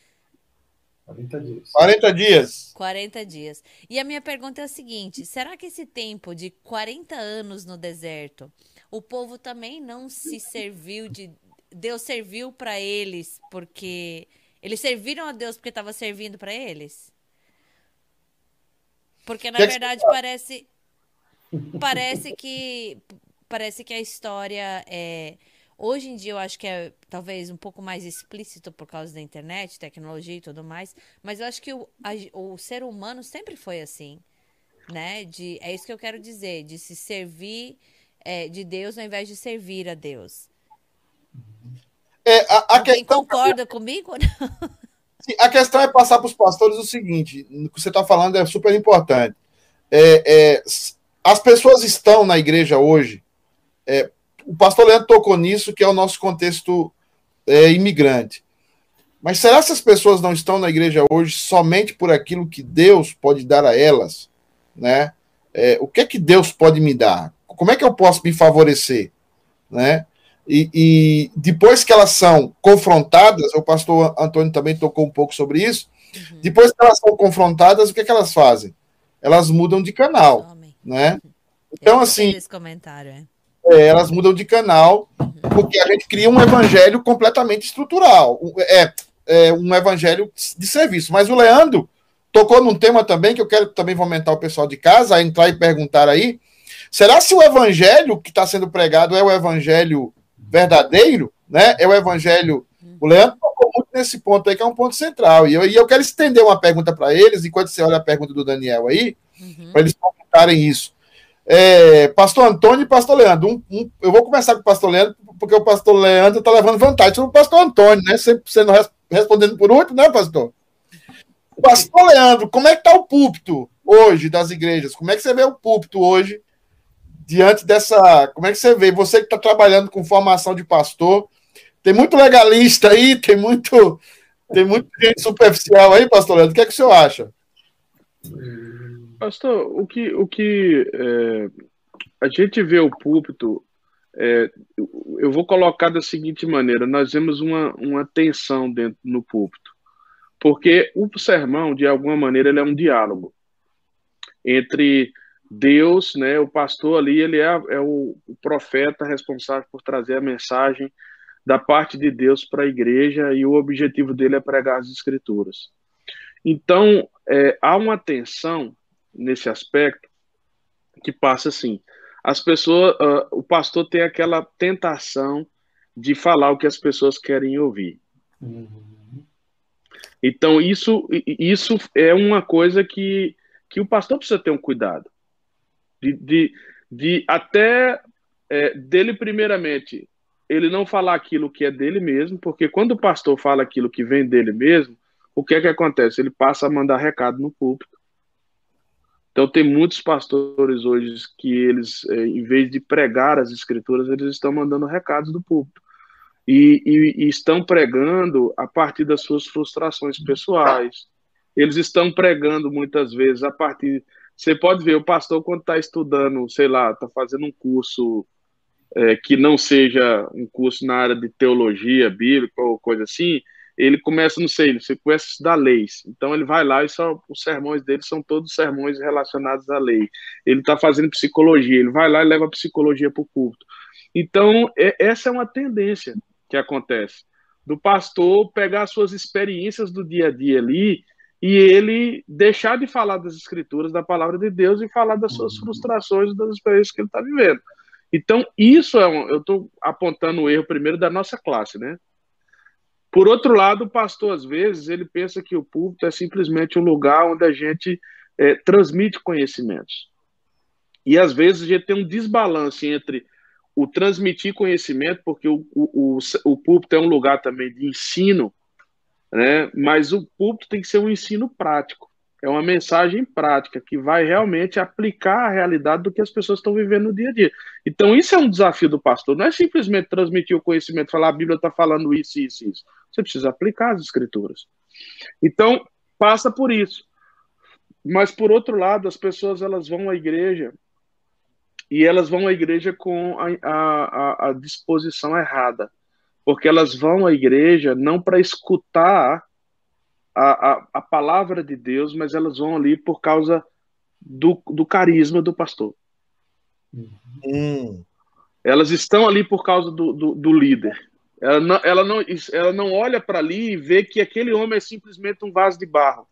40 dias. 40 dias. 40 dias. E a minha pergunta é a seguinte: será que esse tempo de 40 anos no deserto, o povo também não se serviu de Deus serviu para eles porque eles serviram a Deus porque estava servindo para eles? Porque na que verdade que... parece parece que parece que a história é hoje em dia eu acho que é talvez um pouco mais explícito por causa da internet, tecnologia e tudo mais, mas eu acho que o, a, o ser humano sempre foi assim, né? De é isso que eu quero dizer, de se servir é, de Deus ao invés de servir a Deus. É, a, a Alguém questão... concorda comigo? Sim, a questão é passar para os pastores o seguinte: o que você está falando é super importante. É, é, as pessoas estão na igreja hoje. É, o pastor Leandro tocou nisso, que é o nosso contexto é, imigrante. Mas será que essas pessoas não estão na igreja hoje somente por aquilo que Deus pode dar a elas? Né? É, o que é que Deus pode me dar? Como é que eu posso me favorecer? Né? E, e, depois que elas são confrontadas, o pastor Antônio também tocou um pouco sobre isso, Uhum. Depois que elas são confrontadas, o que, é que elas fazem? Elas mudam de canal, né? Então, assim... Esse comentário, é. É, elas mudam de canal, porque a gente cria um evangelho completamente estrutural. É, é um evangelho de serviço. Mas o Leandro tocou num tema também que eu quero também fomentar o pessoal de casa a entrar e perguntar aí. Será se o evangelho que está sendo pregado é o evangelho verdadeiro, né? É o evangelho. O Leandro tocou muito nesse ponto aí, que é um ponto central. E eu, e eu quero estender uma pergunta para eles, enquanto você olha a pergunta do Daniel aí, uhum. para eles comentarem isso. É, pastor Antônio e pastor Leandro. Um, um, eu vou começar com o pastor Leandro, porque o pastor Leandro está levando vantagem sobre o pastor Antônio, né? Sempre sendo respondendo por último, né, pastor? Pastor Leandro, como é que está o púlpito hoje das igrejas? Como é que você vê o púlpito hoje diante dessa. Como é que você vê? Você que está trabalhando com formação de pastor, tem muito legalista aí, tem muito. Tem muita gente superficial aí, pastor Leandro. O que é que o senhor acha? Pastor, o que, o que é, a gente vê o púlpito, é, eu vou colocar da seguinte maneira: nós vemos uma, uma tensão dentro no púlpito. Porque o sermão, de alguma maneira, ele é um diálogo entre Deus, né, o pastor ali, ele é, é o, profeta responsável por trazer a mensagem da parte de Deus para a igreja e o objetivo dele é pregar as escrituras. Então, é, há uma tensão nesse aspecto que passa assim: as pessoas, uh, o pastor tem aquela tentação de falar o que as pessoas querem ouvir. Uhum. Então, isso, isso é uma coisa que, que o pastor precisa ter um cuidado. De, de, de até é, dele, primeiramente, ele não falar aquilo que é dele mesmo, porque quando o pastor fala aquilo que vem dele mesmo, o que é que acontece? Ele passa a mandar recado no púlpito. Então, tem muitos pastores hoje que eles, é, em vez de pregar as escrituras, eles estão mandando recados do púlpito e, e, e estão pregando a partir das suas frustrações pessoais. Eles estão pregando muitas vezes a partir. Você pode ver o pastor quando está estudando, sei lá, está fazendo um curso é, que não seja um curso na área de teologia bíblica ou coisa assim, ele começa, não sei, ele começa a estudar leis. Então ele vai lá e só os sermões dele são todos sermões relacionados à lei. Ele está fazendo psicologia, ele vai lá e leva a psicologia para o culto. Então, é, essa é uma tendência que acontece? Do pastor pegar suas experiências do dia a dia ali e ele deixar de falar das escrituras, da palavra de Deus e falar das suas uhum. frustrações, das experiências que ele está vivendo. Então, isso é um, eu estou apontando o erro primeiro da nossa classe, né? Por outro lado, o pastor, às vezes, ele pensa que o púlpito é simplesmente um lugar onde a gente é, transmite conhecimentos. E às vezes a gente tem um desbalance entre o transmitir conhecimento, porque o, o, o, o púlpito é um lugar também de ensino, né? mas o púlpito tem que ser um ensino prático. É uma mensagem prática que vai realmente aplicar a realidade do que as pessoas estão vivendo no dia a dia. Então, isso é um desafio do pastor. Não é simplesmente transmitir o conhecimento, falar a Bíblia está falando isso, isso, isso. Você precisa aplicar as escrituras. Então, passa por isso. Mas, por outro lado, as pessoas elas vão à igreja e elas vão à igreja com a, a, a disposição errada, porque elas vão à igreja não para escutar a, a, a, palavra de Deus, mas elas vão ali por causa do, do carisma do pastor. Hum. Elas estão ali por causa do, do, do líder. Ela não, ela, não, ela não olha para ali e vê que aquele homem é simplesmente um vaso de barro.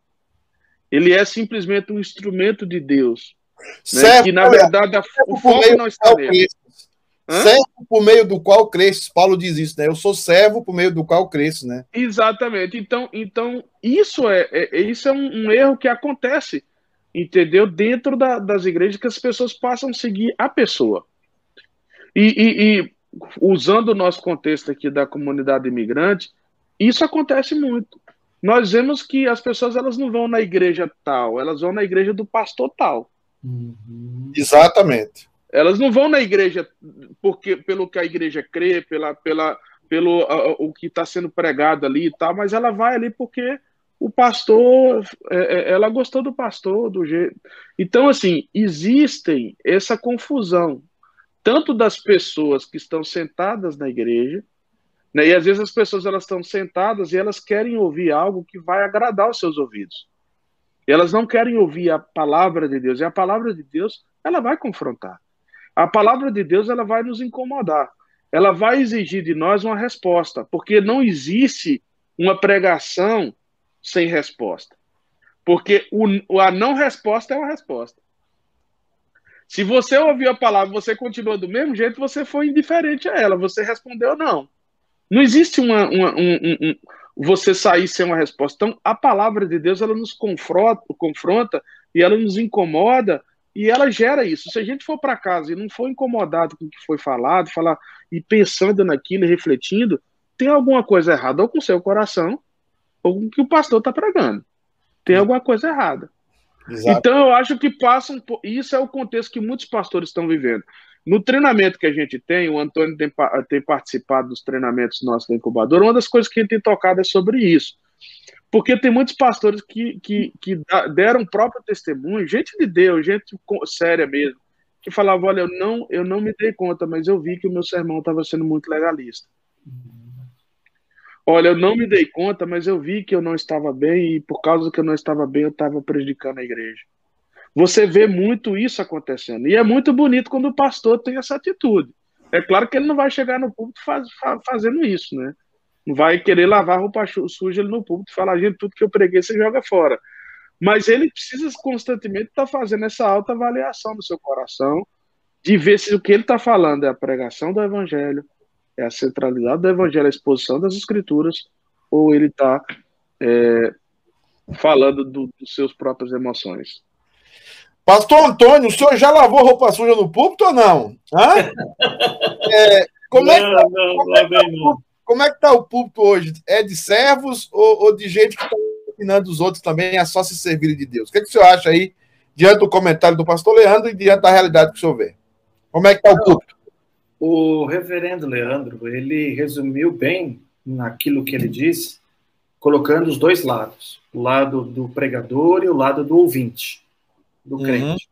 Ele é simplesmente um instrumento de Deus. Né? que na verdade a, o foco não está nele. Servo por meio do qual cresces. Paulo diz isso, né? Eu sou servo por meio do qual cresço, né? Exatamente. Então, então isso é, é isso é um, um, erro que acontece, entendeu? Dentro da, das igrejas que as pessoas passam a seguir a pessoa. E, e, e usando o nosso contexto aqui da comunidade imigrante, isso acontece muito. Nós vemos que as pessoas elas não vão na igreja tal, elas vão na igreja do pastor tal. Uhum. Exatamente. Elas não vão na igreja porque pelo que a igreja crê, pela, pela, pelo uh, o que está sendo pregado ali e tal, mas ela vai ali porque o pastor, é, é, ela gostou do pastor, do jeito. Então, assim, existem essa confusão, tanto das pessoas que estão sentadas na igreja, Né? E às vezes as pessoas elas estão sentadas e elas querem ouvir algo que vai agradar os seus ouvidos. Elas não querem ouvir a palavra de Deus. E a palavra de Deus, ela vai confrontar. A palavra de Deus, ela vai nos incomodar. Ela vai exigir de nós uma resposta, porque não existe uma pregação sem resposta. Porque o, a não resposta é uma resposta. Se você ouviu a palavra você continua do mesmo jeito, você foi indiferente a ela, você respondeu não. Não existe uma, uma um, um, um, você sair sem uma resposta. Então, a palavra de Deus, ela nos confronta, confronta e ela nos incomoda e ela gera isso. Se a gente for para casa e não for incomodado com o que foi falado, falar e pensando naquilo e refletindo, tem alguma coisa errada ou com o seu coração ou com o que o pastor está pregando. Tem alguma coisa errada. Exato. Então, eu acho que passam. Isso é o contexto que muitos pastores estão vivendo. No treinamento que a gente tem, o Antônio tem, tem participado dos treinamentos nossos da incubadora, uma das coisas que a gente tem tocado é sobre isso. Porque tem muitos pastores que, que, que deram próprio testemunho, gente de Deus, gente séria mesmo, que falava: olha, eu não, eu não me dei conta, mas eu vi que o meu sermão estava sendo muito legalista. Olha, eu não me dei conta, mas eu vi que eu não estava bem e por causa que eu não estava bem, eu estava prejudicando a igreja. Você vê muito isso acontecendo. E é muito bonito quando o pastor tem essa atitude. É claro que ele não vai chegar no púlpito faz, fazendo isso, né? Não vai querer lavar roupa suja ele no púlpito e falar, gente, tudo que eu preguei você joga fora. Mas ele precisa constantemente estar tá fazendo essa autoavaliação do seu coração, de ver se o que ele está falando é a pregação do evangelho, é a centralidade do evangelho, a exposição das escrituras, ou ele está é, falando do, dos seus próprias emoções. Pastor Antônio, o senhor já lavou roupa suja no púlpito ou não? É, como, é não, é que, não, como, é que tá o, como é que tá o púlpito hoje? É de servos ou, ou de gente que está ensinando os outros também a só se servir de Deus? O que, é que o senhor acha aí, diante do comentário do pastor Leandro e diante da realidade que o senhor vê? Como é que está o púlpito? O reverendo Leandro, ele resumiu bem naquilo que ele disse, colocando os dois lados, o lado do pregador e o lado do ouvinte, do uhum. crente.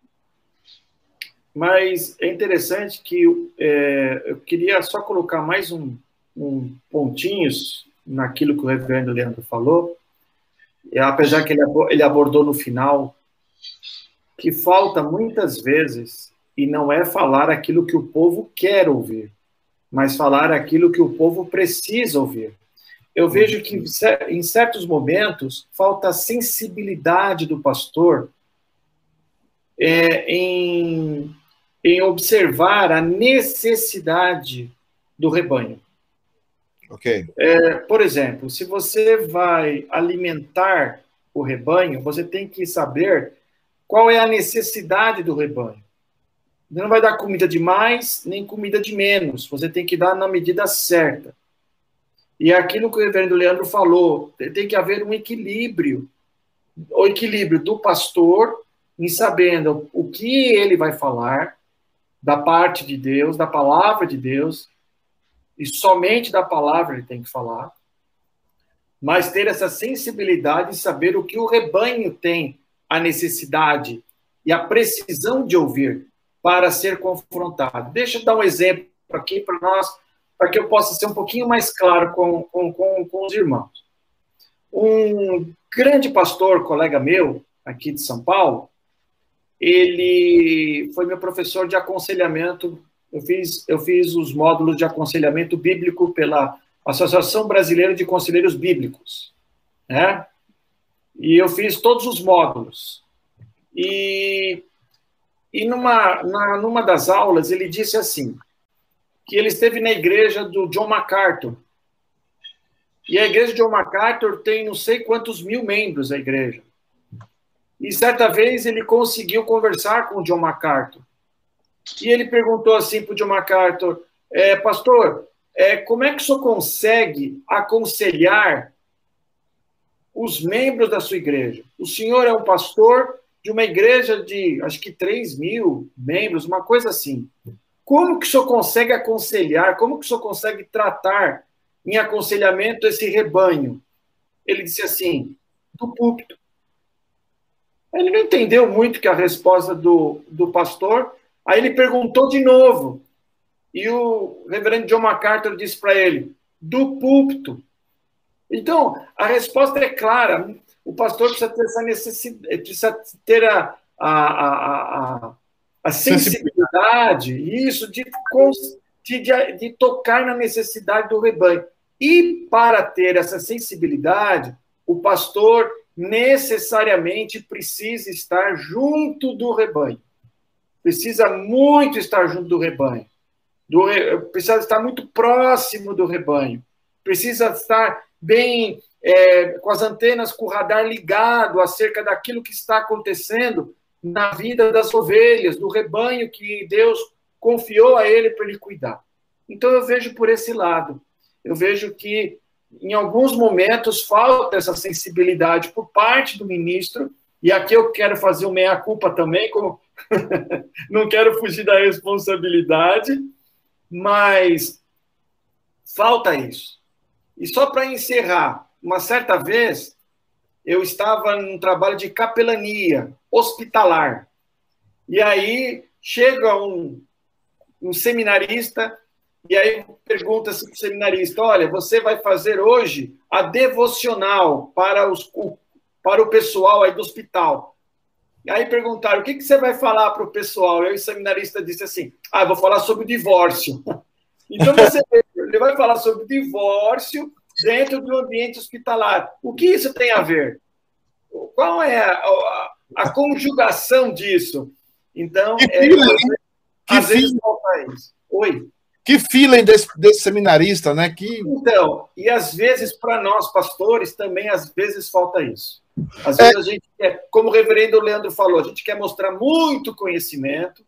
Mas é interessante que é, eu queria só colocar mais um, um pontinhos naquilo que o reverendo Leandro falou, apesar que ele, ele abordou no final, que falta muitas vezes e não é falar aquilo que o povo quer ouvir, mas falar aquilo que o povo precisa ouvir. Eu vejo que em certos momentos falta a sensibilidade do pastor é, em, em observar a necessidade do rebanho. Ok. É, por exemplo, se você vai alimentar o rebanho, você tem que saber qual é a necessidade do rebanho. Você não vai dar comida de mais, nem comida de menos. Você tem que dar na medida certa. E é aquilo que o reverendo Leandro falou, tem que haver um equilíbrio. O equilíbrio do pastor em sabendo o que ele vai falar da parte de Deus, da palavra de Deus, e somente da palavra ele tem que falar, mas ter essa sensibilidade e saber o que o rebanho tem a necessidade e a precisão de ouvir para ser confrontado. Deixa eu dar um exemplo aqui para nós, para que eu possa ser um pouquinho mais claro com, com, com, com os irmãos. Um grande pastor, colega meu, aqui de São Paulo, ele foi meu professor de aconselhamento. Eu fiz, eu fiz os módulos de aconselhamento bíblico pela Associação Brasileira de Conselheiros Bíblicos, né? E eu fiz todos os módulos. E e numa, na, numa das aulas, ele disse assim: que ele esteve na igreja do John MacArthur. E a igreja de John MacArthur tem não sei quantos mil membros, a igreja. E certa vez ele conseguiu conversar com o John MacArthur. E ele perguntou assim para o John MacArthur: é, Pastor, é, como é que o senhor consegue aconselhar os membros da sua igreja? O senhor é um pastor de uma igreja de, acho que 3 mil membros, uma coisa assim. Como que o senhor consegue aconselhar, como que o senhor consegue tratar em aconselhamento esse rebanho? Ele disse assim, do púlpito. Ele não entendeu muito que a resposta do, do pastor, aí ele perguntou de novo. E o reverendo John MacArthur disse para ele, do púlpito. Então, a resposta é clara. O pastor precisa ter essa necessidade, precisa ter a, a, a, a, a sensibilidade, isso, de, de, de tocar na necessidade do rebanho. E para ter essa sensibilidade, o pastor necessariamente precisa estar junto do rebanho. Precisa muito estar junto do rebanho. Do, precisa estar muito próximo do rebanho. Precisa estar bem é, com as antenas, com o radar ligado acerca daquilo que está acontecendo na vida das ovelhas, do rebanho que Deus confiou a ele para ele cuidar. Então eu vejo por esse lado. Eu vejo que em alguns momentos falta essa sensibilidade por parte do ministro, e aqui eu quero fazer o meia-culpa também, como não quero fugir da responsabilidade, mas falta isso. E só para encerrar, uma certa vez eu estava num trabalho de capelania hospitalar. E aí chega um, um seminarista e aí pergunta-se para o seminarista: olha, você vai fazer hoje a devocional para, os, para o pessoal aí do hospital. E aí perguntaram: o que, que você vai falar para o pessoal? E aí o seminarista disse assim: ah, vou falar sobre o divórcio. Então você ele vai falar sobre divórcio dentro do ambiente hospitalar. O que isso tem a ver? Qual é a, a, a conjugação disso? Então, que é, às vezes falta isso. Oi. Que feeling desse, desse seminarista, né? Que... Então, e às vezes, para nós, pastores, também às vezes falta isso. Às vezes é... a gente quer, como o reverendo Leandro falou, a gente quer mostrar muito conhecimento,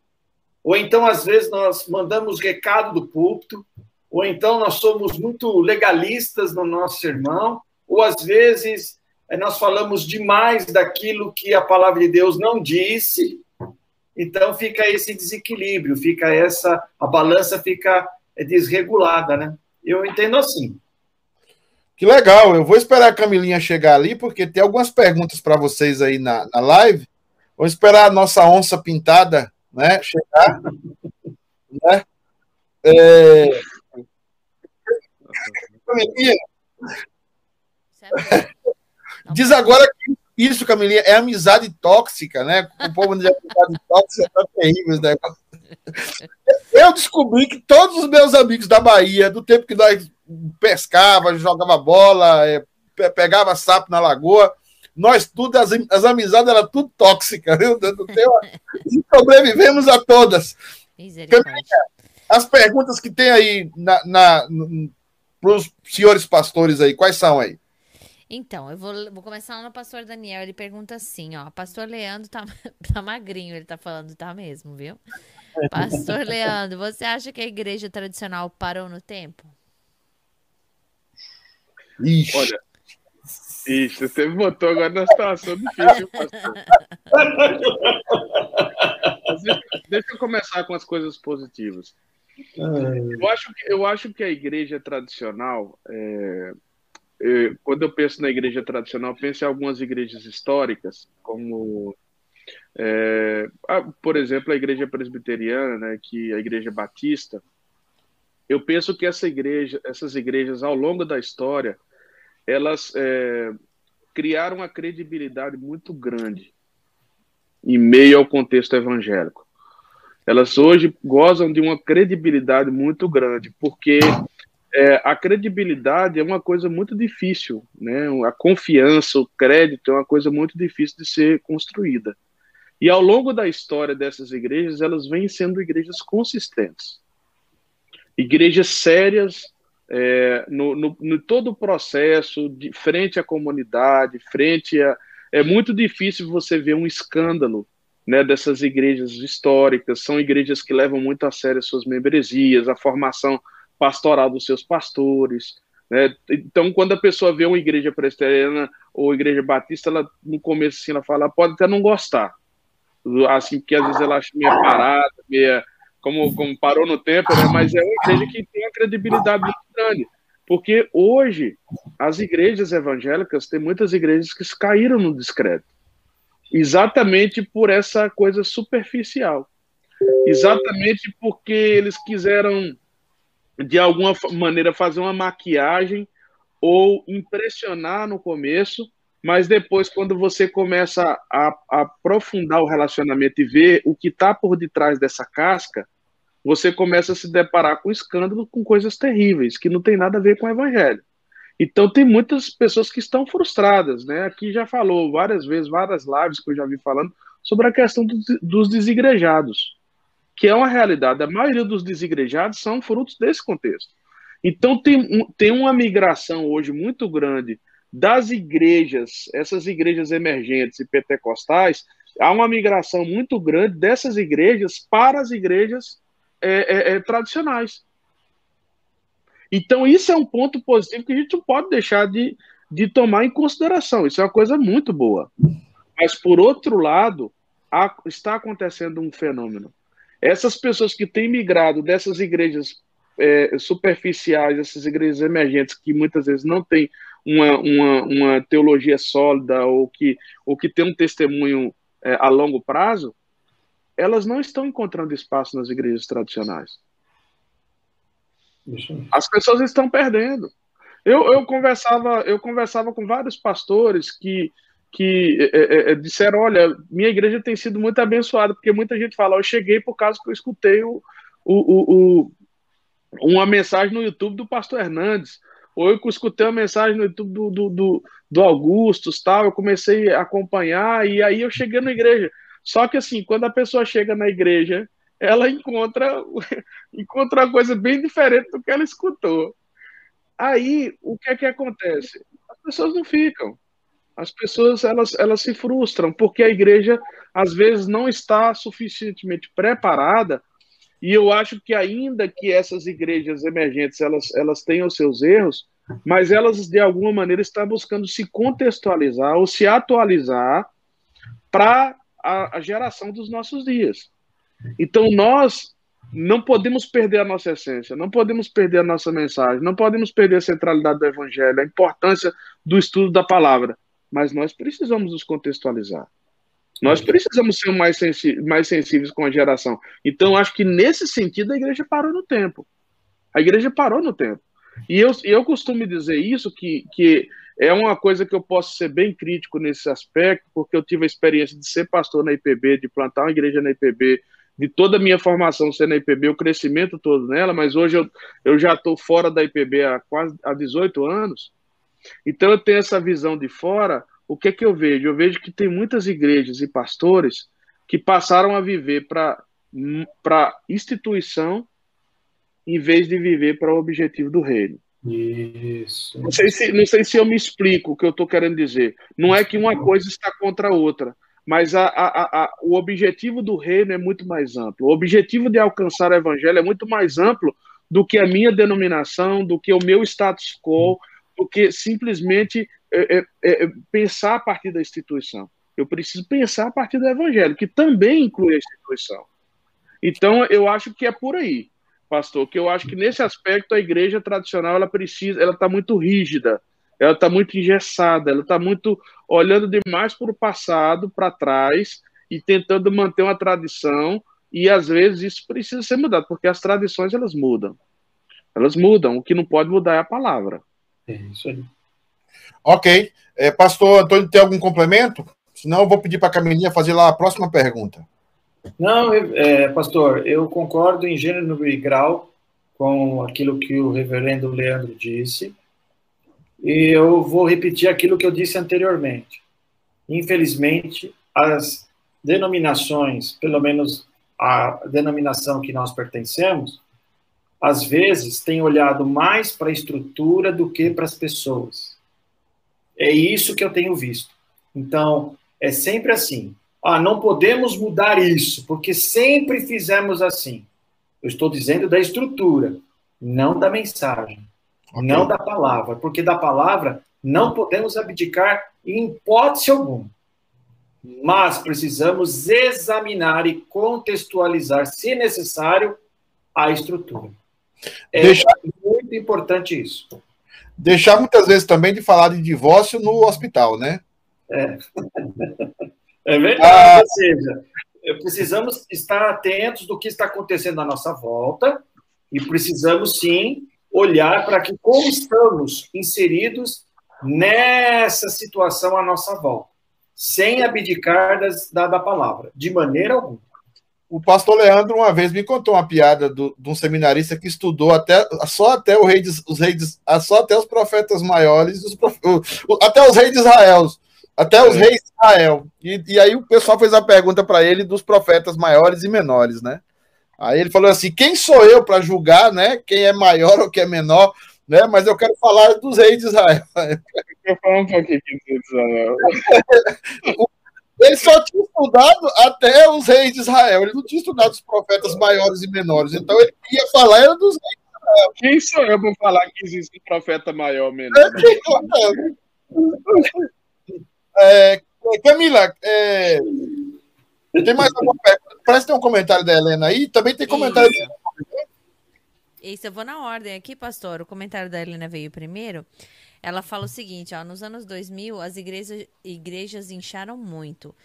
ou então, às vezes, nós mandamos recado do púlpito, ou então nós somos muito legalistas no nosso sermão, ou às vezes eh, nós falamos demais daquilo que a palavra de Deus não disse, então fica esse desequilíbrio, fica essa, a balança fica é, desregulada, né? Eu entendo assim. Que legal, eu vou esperar a Camilinha chegar ali, porque tem algumas perguntas para vocês aí na, na live. Vou esperar a nossa onça pintada né, chegar. né? É... Camilinha. Diz agora que isso, Camilinha, é amizade tóxica, né? O povo de amizade tóxica tá terrível esse negócio. Eu descobri que todos os meus amigos da Bahia, do tempo que nós pescava, jogava bola, é, pegava sapo na lagoa, nós tudo, as, as amizades eram tudo tóxicas, viu? E sobrevivemos a todas. As perguntas que tem aí na, na, para os senhores pastores aí, quais são aí? Então, eu vou, vou começar no pastor Daniel. Ele pergunta assim, ó. Pastor Leandro tá, tá magrinho, ele tá falando, tá mesmo, viu? Pastor Leandro, você acha que a igreja tradicional parou no tempo? Ixi. Olha, Ixi, você me botou agora na situação difícil, pastor. deixa eu começar com as coisas positivas. Eu acho, eu acho que a igreja tradicional, é, é, quando eu penso na igreja tradicional, penso em algumas igrejas históricas, como, é, a, por exemplo, a igreja presbiteriana, né, que a igreja batista. Eu penso que essa igreja, essas igrejas, ao longo da história, elas é, criaram uma credibilidade muito grande em meio ao contexto evangélico. Elas hoje gozam de uma credibilidade muito grande, porque é, a credibilidade é uma coisa muito difícil, né? A confiança, o crédito é uma coisa muito difícil de ser construída. E ao longo da história dessas igrejas, elas vêm sendo igrejas consistentes, igrejas sérias é, no, no, no, todo o processo, de frente à comunidade, frente a. É muito difícil você ver um escândalo né, dessas igrejas históricas. São igrejas que levam muito a sério as suas membresias, a formação pastoral dos seus pastores. Né? Então, quando a pessoa vê uma igreja presbiteriana ou igreja batista, ela no começo assim, ela fala, pode até não gostar, assim, porque às vezes ela acha meio parada, meio como, como parou no tempo, né? mas é uma igreja que tem uma credibilidade muito grande. Porque hoje as igrejas evangélicas, tem muitas igrejas que caíram no discreto. Exatamente por essa coisa superficial. Exatamente porque eles quiseram de alguma maneira, fazer uma maquiagem ou impressionar no começo, mas depois, quando você começa a, a aprofundar o relacionamento e ver o que está por detrás dessa casca, você começa a se deparar com escândalo, com coisas terríveis, que não tem nada a ver com o evangelho. Então, tem muitas pessoas que estão frustradas, né? Aqui já falou várias vezes, várias lives que eu já vi falando sobre a questão do, dos desigrejados, que é uma realidade. A maioria dos desigrejados são frutos desse contexto. Então, tem, tem uma migração hoje muito grande das igrejas, essas igrejas emergentes e pentecostais, há uma migração muito grande dessas igrejas para as igrejas é, é, é, tradicionais. Então, isso é um ponto positivo que a gente não pode deixar de, de tomar em consideração. Isso é uma coisa muito boa. Mas, por outro lado, há, está acontecendo um fenômeno. Essas pessoas que têm migrado dessas igrejas é, superficiais, essas igrejas emergentes, que muitas vezes não têm uma, uma, uma teologia sólida ou que, ou que tem um testemunho é, a longo prazo, elas não estão encontrando espaço nas igrejas tradicionais. As pessoas estão perdendo. Eu, eu, conversava, eu conversava com vários pastores que, que é, é, é, disseram: olha, minha igreja tem sido muito abençoada, porque muita gente fala, eu cheguei por causa que eu escutei o, o, o, o uma mensagem no YouTube do pastor Hernandes, ou eu escutei uma mensagem no YouTube do, do, do, do Augustus, tal, eu comecei a acompanhar, e aí eu cheguei na igreja. Só que assim, quando a pessoa chega na igreja ela encontra, encontra uma coisa bem diferente do que ela escutou. Aí, o que é que acontece? As pessoas não ficam. As pessoas elas, elas se frustram porque a igreja às vezes não está suficientemente preparada e eu acho que ainda que essas igrejas emergentes elas, elas tenham seus erros, mas elas de alguma maneira estão buscando se contextualizar ou se atualizar para a, a geração dos nossos dias. Então nós não podemos perder a nossa essência, não podemos perder a nossa mensagem, não podemos perder a centralidade do evangelho, a importância do estudo da palavra, mas nós precisamos nos contextualizar. Nós precisamos ser mais, mais sensíveis com a geração. Então, acho que nesse sentido a igreja parou no tempo. A igreja parou no tempo. E eu, eu costumo dizer isso, que, que é uma coisa que eu posso ser bem crítico nesse aspecto, porque eu tive a experiência de ser pastor na IPB, de plantar uma igreja na IPB, de toda a minha formação ser na IPB, o crescimento todo nela, mas hoje eu, eu já estou fora da IPB há quase há 18 anos. Então eu tenho essa visão de fora. O que é que eu vejo? Eu vejo que tem muitas igrejas e pastores que passaram a viver para instituição em vez de viver para o objetivo do reino. Isso. Não sei, se, não sei se eu me explico o que eu estou querendo dizer. Não é que uma coisa está contra a outra, mas a, a, a, o objetivo do reino é muito mais amplo. O objetivo de alcançar o evangelho é muito mais amplo do que a minha denominação, do que o meu status quo, do que simplesmente é, é, é, pensar a partir da instituição. Eu preciso pensar a partir do evangelho, que também inclui a instituição. Então, eu acho que é por aí, pastor, que eu acho que nesse aspecto a igreja tradicional ela precisa, ela está muito rígida, ela está muito engessada, ela está muito olhando demais para o passado, para trás, e tentando manter uma tradição, e às vezes isso precisa ser mudado, porque as tradições elas mudam. Elas mudam, o que não pode mudar é a palavra. É isso aí. Ok. É, pastor Antônio, tem algum complemento? Senão eu vou pedir para a Camilinha fazer lá a próxima pergunta. Não, é, pastor, eu concordo em gênero e grau com aquilo que o reverendo Leandro disse. E eu vou repetir aquilo que eu disse anteriormente. Infelizmente, as denominações, pelo menos a denominação que nós pertencemos, às vezes tem olhado mais para a estrutura do que para as pessoas. É isso que eu tenho visto. Então, é sempre assim. Ah, não podemos mudar isso, porque sempre fizemos assim. Eu estou dizendo da estrutura, não da mensagem. Okay. Não da palavra, porque da palavra não podemos abdicar em hipótese alguma. Mas precisamos examinar e contextualizar, se necessário, a estrutura. É muito importante isso. Deixar muitas vezes também de falar de divórcio no hospital, né? É, é verdade. Ah... Ou seja, precisamos estar atentos do que está acontecendo à nossa volta E precisamos, sim, olhar para que como estamos inseridos nessa situação à nossa volta, sem abdicar das, da, da palavra, de maneira alguma. O pastor Leandro uma vez me contou uma piada do, de um seminarista que estudou até só até o rei de, os reis só até os profetas maiores, os prof, o, até os reis de Israel, até os é. reis de Israel. E, e aí o pessoal fez a pergunta para ele dos profetas maiores e menores, né? Aí ele falou assim: quem sou eu para julgar, né? Quem é maior ou quem é menor, né? Mas eu quero falar dos reis de Israel. Eu falar um pouquinho dos reis de Israel. Ele só tinha estudado até os reis de Israel. Ele não tinha estudado os profetas maiores e menores. Então ele ia falar era dos reis de Israel. Quem sou eu para falar que existe um profeta maior ou menor? É, é, Camila, é, tem mais alguma pergunta? Parece que tem um comentário da Helena aí. Também tem comentário. Isso. Isso, eu vou na ordem aqui, pastor. O comentário da Helena veio primeiro. Ela fala o seguinte, ó, nos anos 2000, as igrejas, igrejas incharam muito.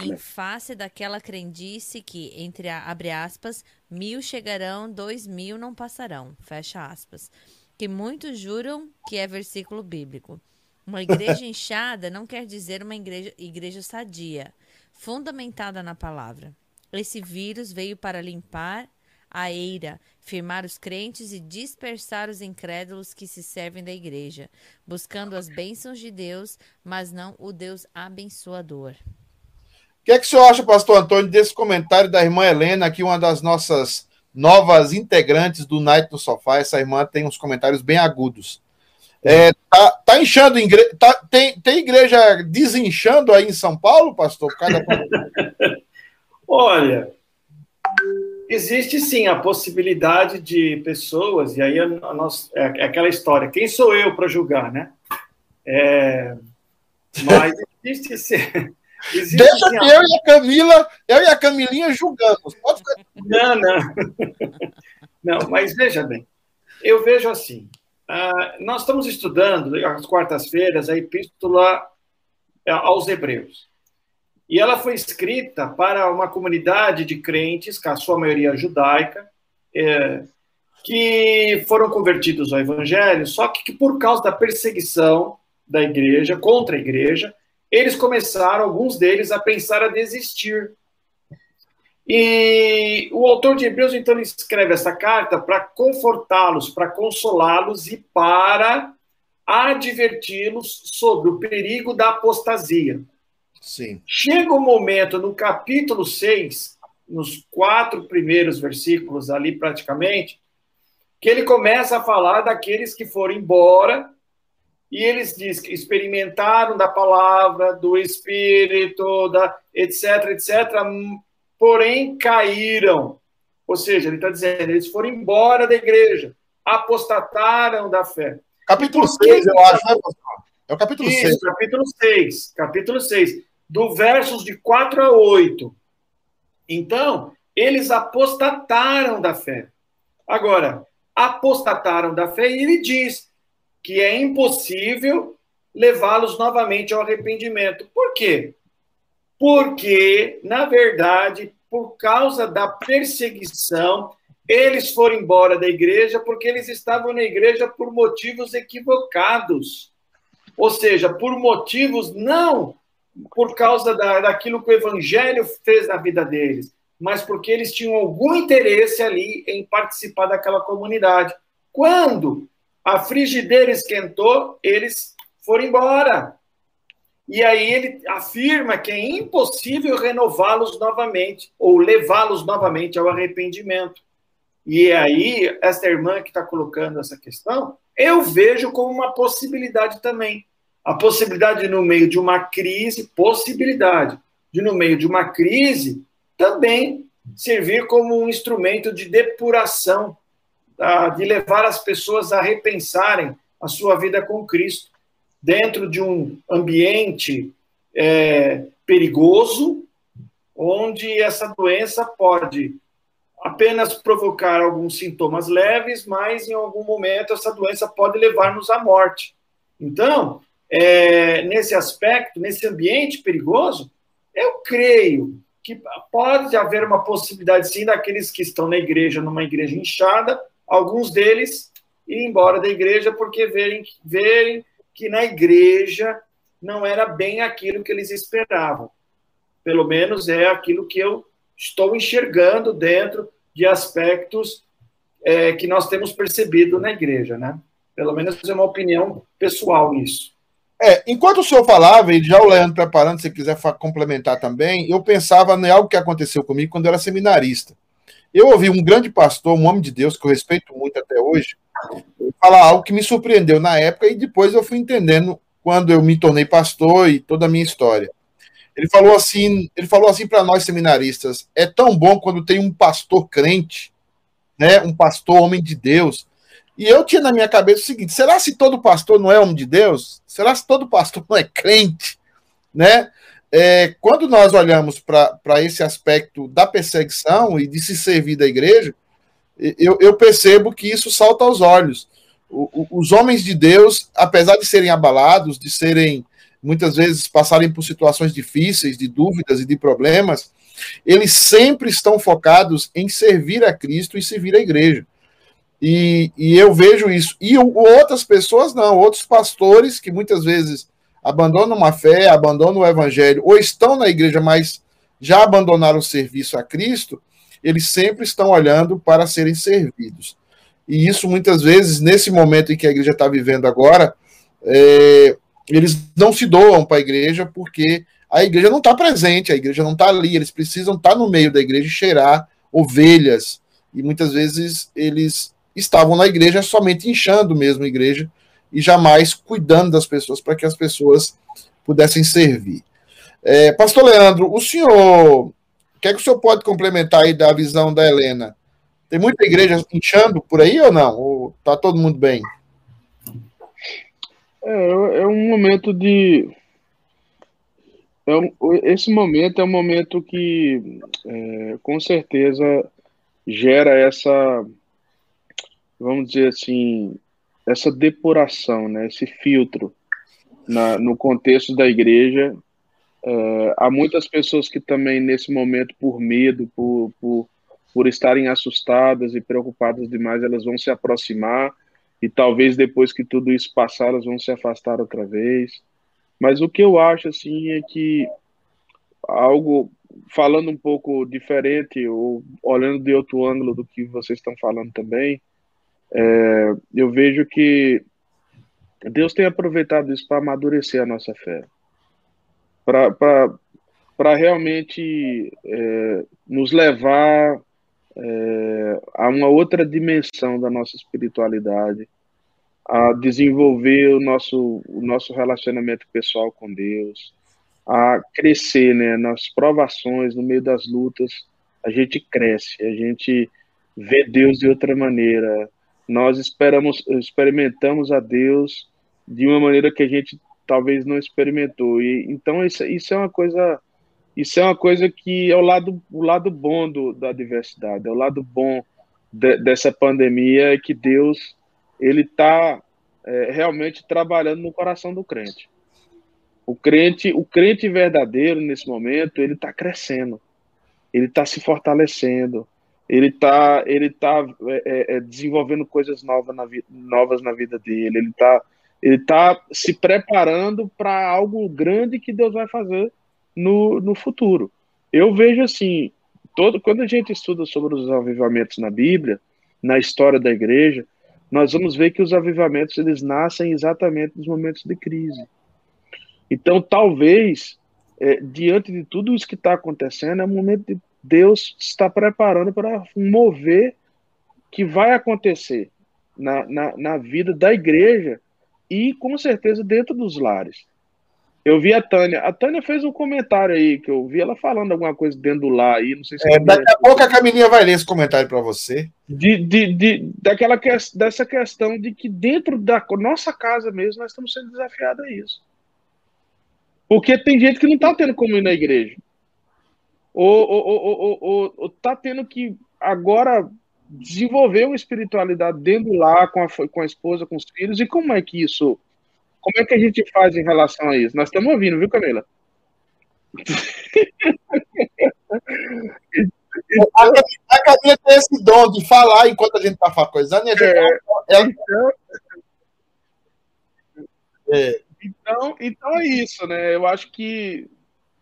Em face daquela crendice que, entre a, abre aspas, mil chegarão, dois mil não passarão, fecha aspas. Que muitos juram que é versículo bíblico. Uma igreja inchada não quer dizer uma igreja, igreja sadia, fundamentada na palavra. Esse vírus veio para limpar a eira, firmar os crentes e dispersar os incrédulos que se servem da igreja, buscando as bênçãos de Deus, mas não o Deus abençoador. O que é que o senhor acha, pastor Antônio, desse comentário da irmã Helena, que uma das nossas novas integrantes do Night no Sofá, essa irmã tem uns comentários bem agudos. É, tá, tá inchando, igre... tá, tem, tem igreja desinchando aí em São Paulo, pastor? Cada... Olha, existe sim a possibilidade de pessoas, e aí a, a nossa, é, é aquela história, quem sou eu para julgar, né? É, mas existe sim. Existe, Deixa que eu e a Camila, eu e a Camilinha julgamos. Pode Não, não. Não, mas veja bem, eu vejo assim, uh, nós estamos estudando às quartas-feiras a epístola aos Hebreus. E ela foi escrita para uma comunidade de crentes, com a sua maioria judaica, é, que foram convertidos ao evangelho, só que, que por causa da perseguição da igreja, contra a igreja, eles começaram, alguns deles, a pensar a desistir. E o autor de Hebreus, então, escreve essa carta para confortá-los, para consolá-los e para adverti-los sobre o perigo da apostasia. Sim. Chega o um momento no capítulo 6, nos quatro primeiros versículos ali praticamente, que ele começa a falar daqueles que foram embora e eles diz que experimentaram da palavra, do espírito, da etc, etc, porém caíram. Ou seja, ele está dizendo, eles foram embora da igreja, apostataram da fé. Capítulo 6, eu acho, né, pastor? É o capítulo 6. Capítulo 6. Capítulo 6 do versos de 4 a 8. Então, eles apostataram da fé. Agora, apostataram da fé e ele diz que é impossível levá-los novamente ao arrependimento. Por quê? Porque, na verdade, por causa da perseguição, eles foram embora da igreja porque eles estavam na igreja por motivos equivocados. Ou seja, por motivos não por causa da, daquilo que o evangelho fez na vida deles, mas porque eles tinham algum interesse ali em participar daquela comunidade. Quando a frigideira esquentou, eles foram embora. E aí ele afirma que é impossível renová-los novamente ou levá-los novamente ao arrependimento. E aí, essa irmã que está colocando essa questão, eu vejo como uma possibilidade também a possibilidade de, no meio de uma crise, possibilidade de, no meio de uma crise, também servir como um instrumento de depuração, tá? de levar as pessoas a repensarem a sua vida com Cristo, dentro de um ambiente é, perigoso, onde essa doença pode apenas provocar alguns sintomas leves, mas em algum momento essa doença pode levar-nos à morte. Então, é, nesse aspecto, nesse ambiente perigoso, eu creio que pode haver uma possibilidade, sim, daqueles que estão na igreja, numa igreja inchada, alguns deles ir embora da igreja porque verem, verem que na igreja não era bem aquilo que eles esperavam. Pelo menos é aquilo que eu estou enxergando dentro de aspectos é, que nós temos percebido na igreja, né? Pelo menos é uma opinião pessoal nisso. É, enquanto o senhor falava, e já o Leandro preparando, se quiser complementar também, eu pensava em algo que aconteceu comigo quando eu era seminarista. Eu ouvi um grande pastor, um homem de Deus, que eu respeito muito até hoje, falar algo que me surpreendeu na época e depois eu fui entendendo quando eu me tornei pastor e toda a minha história. Ele falou assim, ele falou assim para nós seminaristas: é tão bom quando tem um pastor crente, né, um pastor homem de Deus. E eu tinha na minha cabeça o seguinte: será se todo pastor não é homem de Deus? Será se todo pastor não é crente, né? É, quando nós olhamos para esse aspecto da perseguição e de se servir da igreja, eu, eu percebo que isso salta aos olhos. O, o, os homens de Deus, apesar de serem abalados, de serem muitas vezes passarem por situações difíceis, de dúvidas e de problemas, eles sempre estão focados em servir a Cristo e servir a igreja. E, e eu vejo isso. E outras pessoas não, outros pastores que muitas vezes abandonam uma fé, abandonam o evangelho, ou estão na igreja, mas já abandonaram o serviço a Cristo, eles sempre estão olhando para serem servidos. E isso, muitas vezes, nesse momento em que a igreja está vivendo agora, é, eles não se doam para a igreja porque a igreja não está presente, a igreja não está ali, eles precisam estar tá no meio da igreja e cheirar ovelhas. E muitas vezes eles estavam na igreja somente inchando mesmo a igreja e jamais cuidando das pessoas para que as pessoas pudessem servir. É, Pastor Leandro, o senhor que é que o senhor pode complementar aí da visão da Helena? Tem muita igreja inchando por aí ou não? Ou tá todo mundo bem? É, é um momento de. É um, esse momento é um momento que, é, com certeza, gera essa, vamos dizer assim, essa depuração, né, esse filtro na, no contexto da igreja é, há muitas pessoas que também, nesse momento, por medo, por, por, por estarem assustadas e preocupadas demais, elas vão se aproximar e talvez depois que tudo isso passar, elas vão se afastar outra vez. Mas o que eu acho, assim, é que algo, falando um pouco diferente, ou olhando de outro ângulo do que vocês estão falando também, é, eu vejo que Deus tem aproveitado isso para amadurecer a nossa fé para realmente é, nos levar é, a uma outra dimensão da nossa espiritualidade, a desenvolver o nosso, o nosso relacionamento pessoal com Deus, a crescer né, nas provações, no meio das lutas, a gente cresce, a gente vê Deus de outra maneira. Nós esperamos, experimentamos a Deus de uma maneira que a gente talvez não experimentou. E então isso, isso é uma coisa isso é uma coisa que é o lado o lado bom do, da diversidade, é o lado bom de, dessa pandemia é que Deus ele está é, realmente trabalhando no coração do crente. O crente, o crente verdadeiro nesse momento, ele está crescendo, ele está se fortalecendo, ele está ele tá, é, é, é, desenvolvendo coisas novas na, novas na vida dele, ele está ele está se preparando para algo grande que Deus vai fazer no, no futuro. Eu vejo assim, todo, quando a gente estuda sobre os avivamentos na Bíblia, na história da igreja, nós vamos ver que os avivamentos eles nascem exatamente nos momentos de crise. Então, talvez, é, diante de tudo isso que está acontecendo, é o momento de Deus estar preparando para mover que vai acontecer na, na, na vida da igreja e com certeza dentro dos lares. Eu vi a Tânia. A Tânia fez um comentário aí, que eu vi ela falando alguma coisa dentro do lar aí, não sei se. É, daqui a pouco a Camilinha vai ler esse comentário para você. De, de, de, daquela que, dessa questão de que dentro da nossa casa mesmo nós estamos sendo desafiados a isso. Porque tem gente que não está tendo como ir na igreja. Ou, ou, ou, ou, tá tendo que agora desenvolver uma espiritualidade dentro lá com a, com a esposa, com os filhos, e como é que isso, como é que a gente faz em relação a isso? Nós estamos ouvindo, viu, Camila? a Camila tem esse dom de falar enquanto a gente está coisando e a gente. É, ela... então, é. Então, então é isso, né? Eu acho que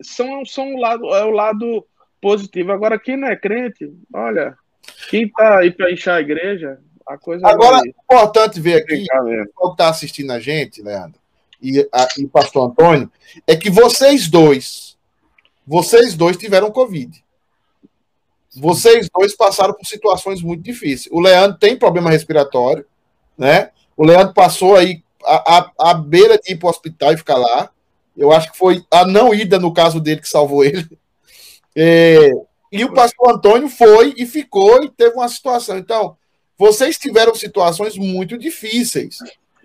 são, são um lado, é o lado positivo. Agora, quem não é crente, olha, quem está aí para encher a igreja, a coisa. Agora, é importante ver aqui, o que está assistindo a gente, Leandro, e, a, e o pastor Antônio, é que vocês dois, vocês dois tiveram Covid. Vocês dois passaram por situações muito difíceis. O Leandro tem problema respiratório, né? O Leandro passou aí a, a, a beira de ir para o hospital e ficar lá. Eu acho que foi a não ida, no caso dele, que salvou ele. É, e o pastor Antônio foi e ficou e teve uma situação. Então, vocês tiveram situações muito difíceis.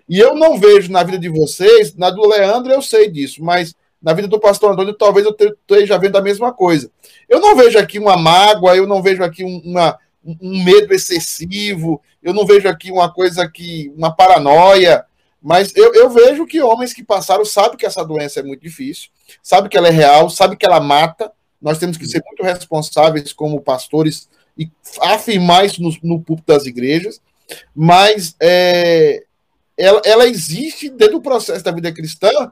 E eu não vejo na vida de vocês, na do Leandro eu sei disso, mas na vida do pastor Antônio talvez eu esteja vendo a mesma coisa. Eu não vejo aqui uma mágoa, eu não vejo aqui uma, um medo excessivo, eu não vejo aqui uma coisa que. uma paranoia. Mas eu, eu vejo que homens que passaram sabem que essa doença é muito difícil, sabem que ela é real, sabem que ela mata. Nós temos que ser muito responsáveis como pastores e afirmar isso no, no púlpito das igrejas. Mas é, ela, ela existe dentro do processo da vida cristã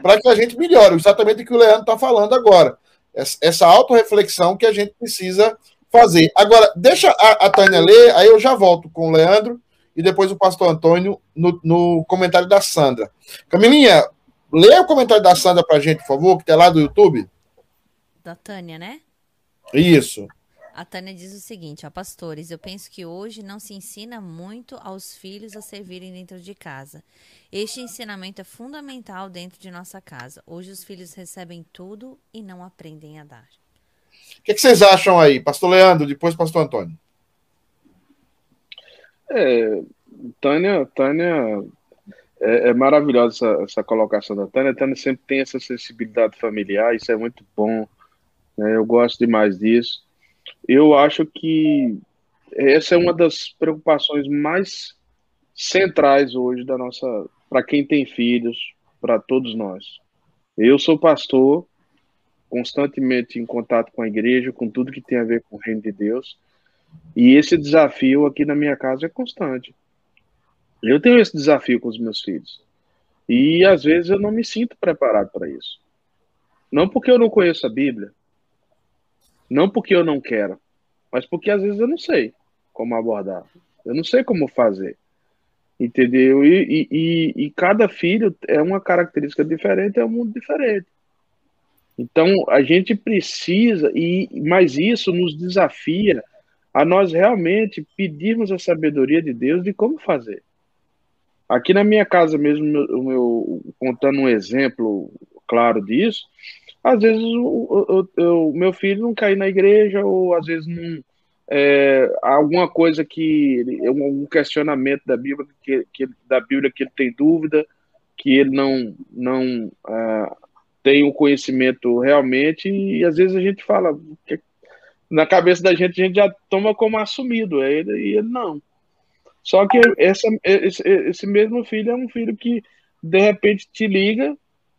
para que a gente melhore. Exatamente o que o Leandro está falando agora. Essa autorreflexão que a gente precisa fazer. Agora, deixa a, a Tânia ler, aí eu já volto com o Leandro e depois o pastor Antônio no, no comentário da Sandra. Camilinha, lê o comentário da Sandra para a gente, por favor, que está lá do YouTube. Da Tânia, né? Isso. A Tânia diz o seguinte, ó, pastores, eu penso que hoje não se ensina muito aos filhos a servirem dentro de casa. Este ensinamento é fundamental dentro de nossa casa. Hoje os filhos recebem tudo e não aprendem a dar. O que, que vocês acham aí, pastor Leandro, depois pastor Antônio? É, Tânia, Tânia é, é maravilhosa essa, essa, colocação da Tânia. A Tânia sempre tem essa sensibilidade familiar, isso é muito bom. Né? Eu gosto demais disso. Eu acho que essa é uma das preocupações mais centrais hoje da nossa, para quem tem filhos, para todos nós. Eu sou pastor, constantemente em contato com a igreja, com tudo que tem a ver com o reino de Deus. E esse desafio aqui na minha casa é constante. Eu tenho esse desafio com os meus filhos. E às vezes eu não me sinto preparado para isso. Não porque eu não conheço a Bíblia, não porque eu não quero, mas porque às vezes eu não sei como abordar. Eu não sei como fazer. Entendeu? E, e, e, cada filho é uma característica diferente, é um mundo diferente. Então a gente precisa, e mas isso nos desafia a nós realmente pedirmos a sabedoria de Deus de como fazer. Aqui na minha casa mesmo, meu, meu contando um exemplo claro disso, às vezes o, o, o, meu filho não cai na igreja, ou às vezes não. É, alguma coisa que. um questionamento da Bíblia que, que, da Bíblia que ele tem dúvida, que ele não, não uh, tem o conhecimento realmente, e às vezes a gente fala. Que, na cabeça da gente, a gente já toma como assumido, é ele, e ele não. Só que essa, esse, esse mesmo filho é um filho que de repente te liga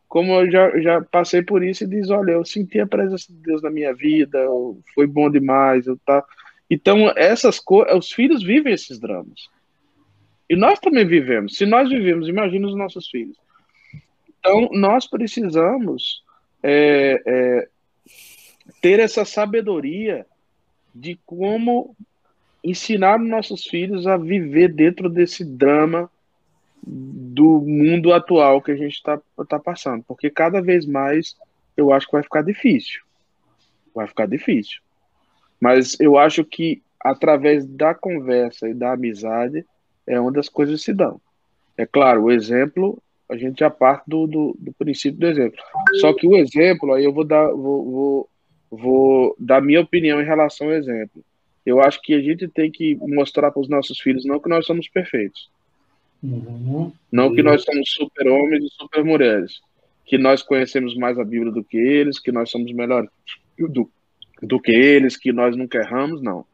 como eu já, já passei por isso e diz, olha, eu senti a presença de Deus na minha vida, foi bom demais, eu tá. Então, essas coisas, os filhos vivem esses dramas. E nós também vivemos. Se nós vivemos, imagina os nossos filhos. Então, nós precisamos é, é, ter essa sabedoria de como ensinar nossos filhos a viver dentro desse drama do mundo atual que a gente está tá passando, porque cada vez mais eu acho que vai ficar difícil. Vai ficar difícil. Mas eu acho que através da conversa e da amizade é onde as coisas se dão. É claro, o exemplo, a gente já parte do, do, do princípio do exemplo. Só que o exemplo, aí eu vou dar, vou, vou, vou dar minha opinião em relação ao exemplo. Eu acho que a gente tem que mostrar para os nossos filhos não que nós somos perfeitos, Uhum. Não que nós somos super-homens e super-mulheres, que nós conhecemos mais a Bíblia do que eles, que nós somos melhores do, do que eles, que nós nunca erramos, não.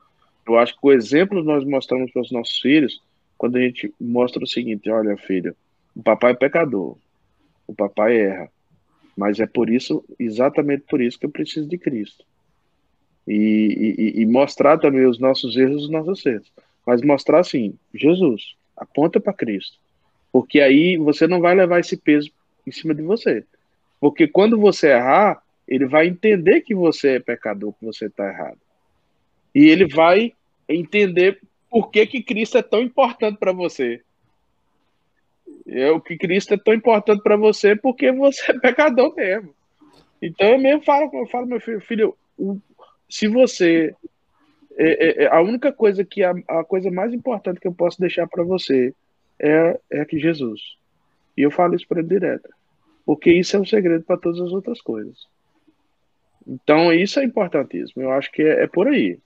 Eu acho que o exemplo nós mostramos para os nossos filhos quando a gente mostra o seguinte: olha, filho, o papai é pecador, o papai erra, mas é por isso, exatamente por isso, que eu preciso de Cristo. E, e, e mostrar também os nossos erros e os nossos acertos. Mas mostrar assim, Jesus, aponta para Cristo. Porque aí você não vai levar esse peso em cima de você. Porque quando você errar, ele vai entender que você é pecador, que você está errado. E ele vai entender por que, que Cristo é tão importante para você. O que Cristo é tão importante para você porque você é pecador mesmo. Então eu mesmo falo, eu falo meu filho, filho se você é, é, é, a única coisa que a, a, coisa mais importante que eu posso deixar para você é, é que Jesus. E eu falo isso para ele direto, porque isso é um segredo para todas as outras coisas. Então isso é importantíssimo. Eu acho que é, é por aí.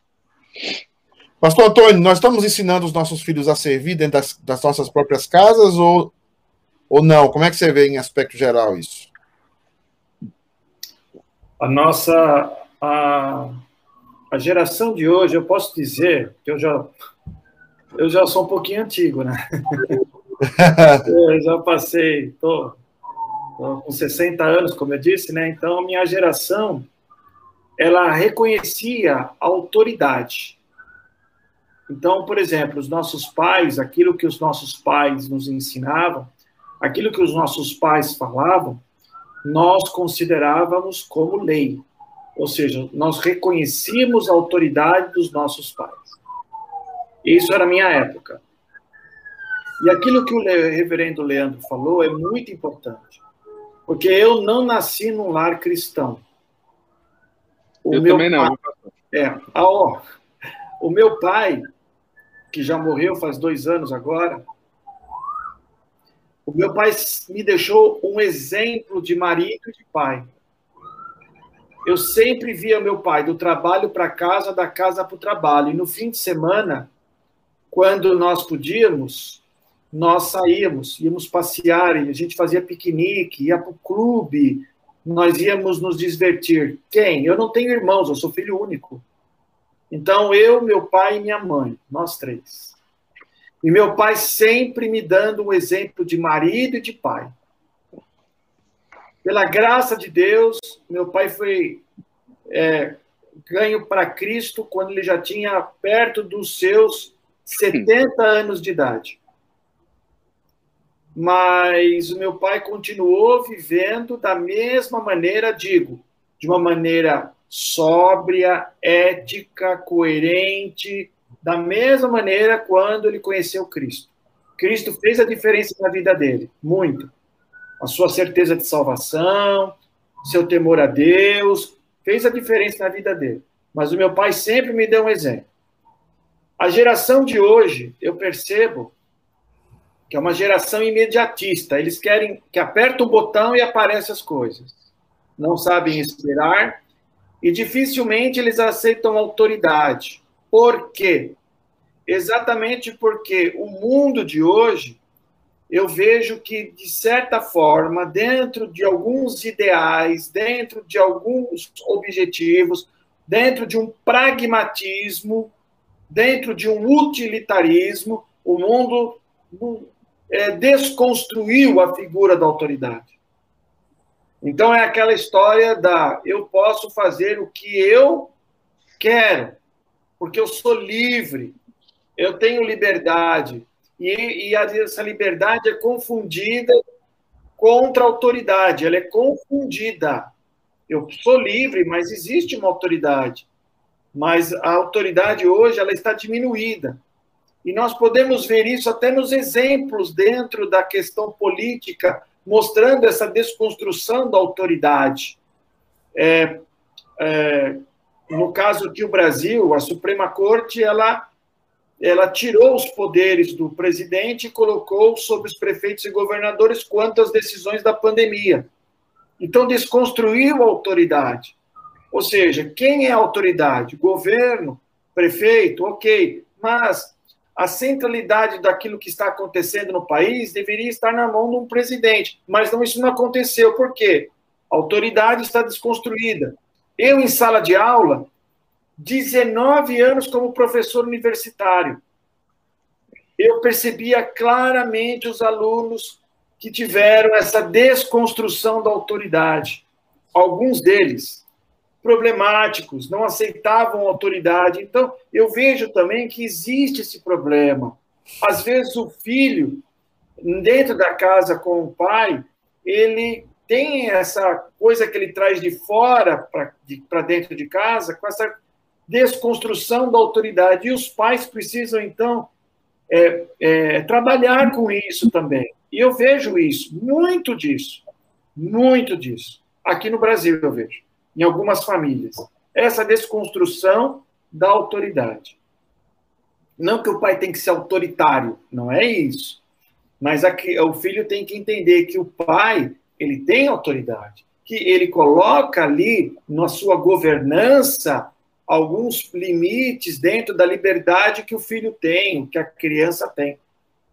Pastor Antônio, nós estamos ensinando os nossos filhos a servir dentro das, das nossas próprias casas ou, ou não? Como é que você vê em aspecto geral isso? A nossa a, a geração de hoje, eu posso dizer que eu já eu já sou um pouquinho antigo, né? eu já passei, tô, tô com 60 anos, como eu disse, né? Então, minha geração ela reconhecia a autoridade. Então, por exemplo, os nossos pais, aquilo que os nossos pais nos ensinavam, aquilo que os nossos pais falavam, nós considerávamos como lei. Ou seja, nós reconhecíamos a autoridade dos nossos pais. Isso era a minha época. E aquilo que o reverendo Leandro falou é muito importante. Porque eu não nasci num lar cristão. O eu também não. é, ah, ó, o meu pai, que já morreu faz dois anos agora, o meu pai me deixou um exemplo de marido e de pai. Eu sempre via meu pai do trabalho para casa, da casa para o trabalho. E no fim de semana, quando nós podíamos, nós saíamos, íamos passear, a gente fazia piquenique, ia para o clube, nós íamos nos divertir. Quem? Eu não tenho irmãos, eu sou filho único. Então, eu, meu pai e minha mãe, nós três. E meu pai sempre me dando um exemplo de marido e de pai. Pela graça de Deus, meu pai foi é, ganho para Cristo quando ele já tinha perto dos seus 70 anos de idade. Mas o meu pai continuou vivendo da mesma maneira, digo, de uma maneira sóbria, ética, coerente, da mesma maneira quando ele conheceu Cristo. Cristo fez a diferença na vida dele, muito. A sua certeza de salvação, seu temor a Deus, fez a diferença na vida dele. Mas o meu pai sempre me deu um exemplo. A geração de hoje, eu percebo que é uma geração imediatista. Eles querem que aperta o botão e aparecem as coisas. Não sabem esperar e dificilmente eles aceitam autoridade. Por quê? Exatamente porque o mundo de hoje, eu vejo que, de certa forma, dentro de alguns ideais, dentro de alguns objetivos, dentro de um pragmatismo, dentro de um utilitarismo, o mundo é, desconstruiu a figura da autoridade. Então é aquela história da eu posso fazer o que eu quero, porque eu sou livre, eu tenho liberdade. E, e essa liberdade é confundida contra a autoridade, ela é confundida. Eu sou livre, mas existe uma autoridade. Mas a autoridade hoje ela está diminuída. E nós podemos ver isso até nos exemplos dentro da questão política, mostrando essa desconstrução da autoridade. É, é, no caso aqui, o Brasil, a Suprema Corte, ela, ela tirou os poderes do presidente e colocou sobre os prefeitos e governadores quanto às decisões da pandemia. Então, desconstruiu a autoridade. Ou seja, quem é a autoridade? Governo, prefeito, ok. Mas a centralidade daquilo que está acontecendo no país deveria estar na mão de um presidente. Mas não, isso não aconteceu. Por quê? A autoridade está desconstruída. Eu, em sala de aula, 19 anos como professor universitário, eu percebia claramente os alunos que tiveram essa desconstrução da autoridade. Alguns deles problemáticos, não aceitavam autoridade. Então, eu vejo também que existe esse problema. Às vezes, o filho, dentro da casa com o pai, ele tem essa coisa que ele traz de fora para dentro de casa, com essa desconstrução da autoridade. E os pais precisam, então, é, é, trabalhar com isso também. E eu vejo isso, muito disso, muito disso. Aqui no Brasil eu vejo, em algumas famílias. Essa desconstrução da autoridade. Não que o pai tem que ser autoritário, não é isso. Mas aqui, o filho tem que entender que o pai ele tem autoridade, que ele coloca ali na sua governança alguns limites dentro da liberdade que o filho tem, que a criança tem.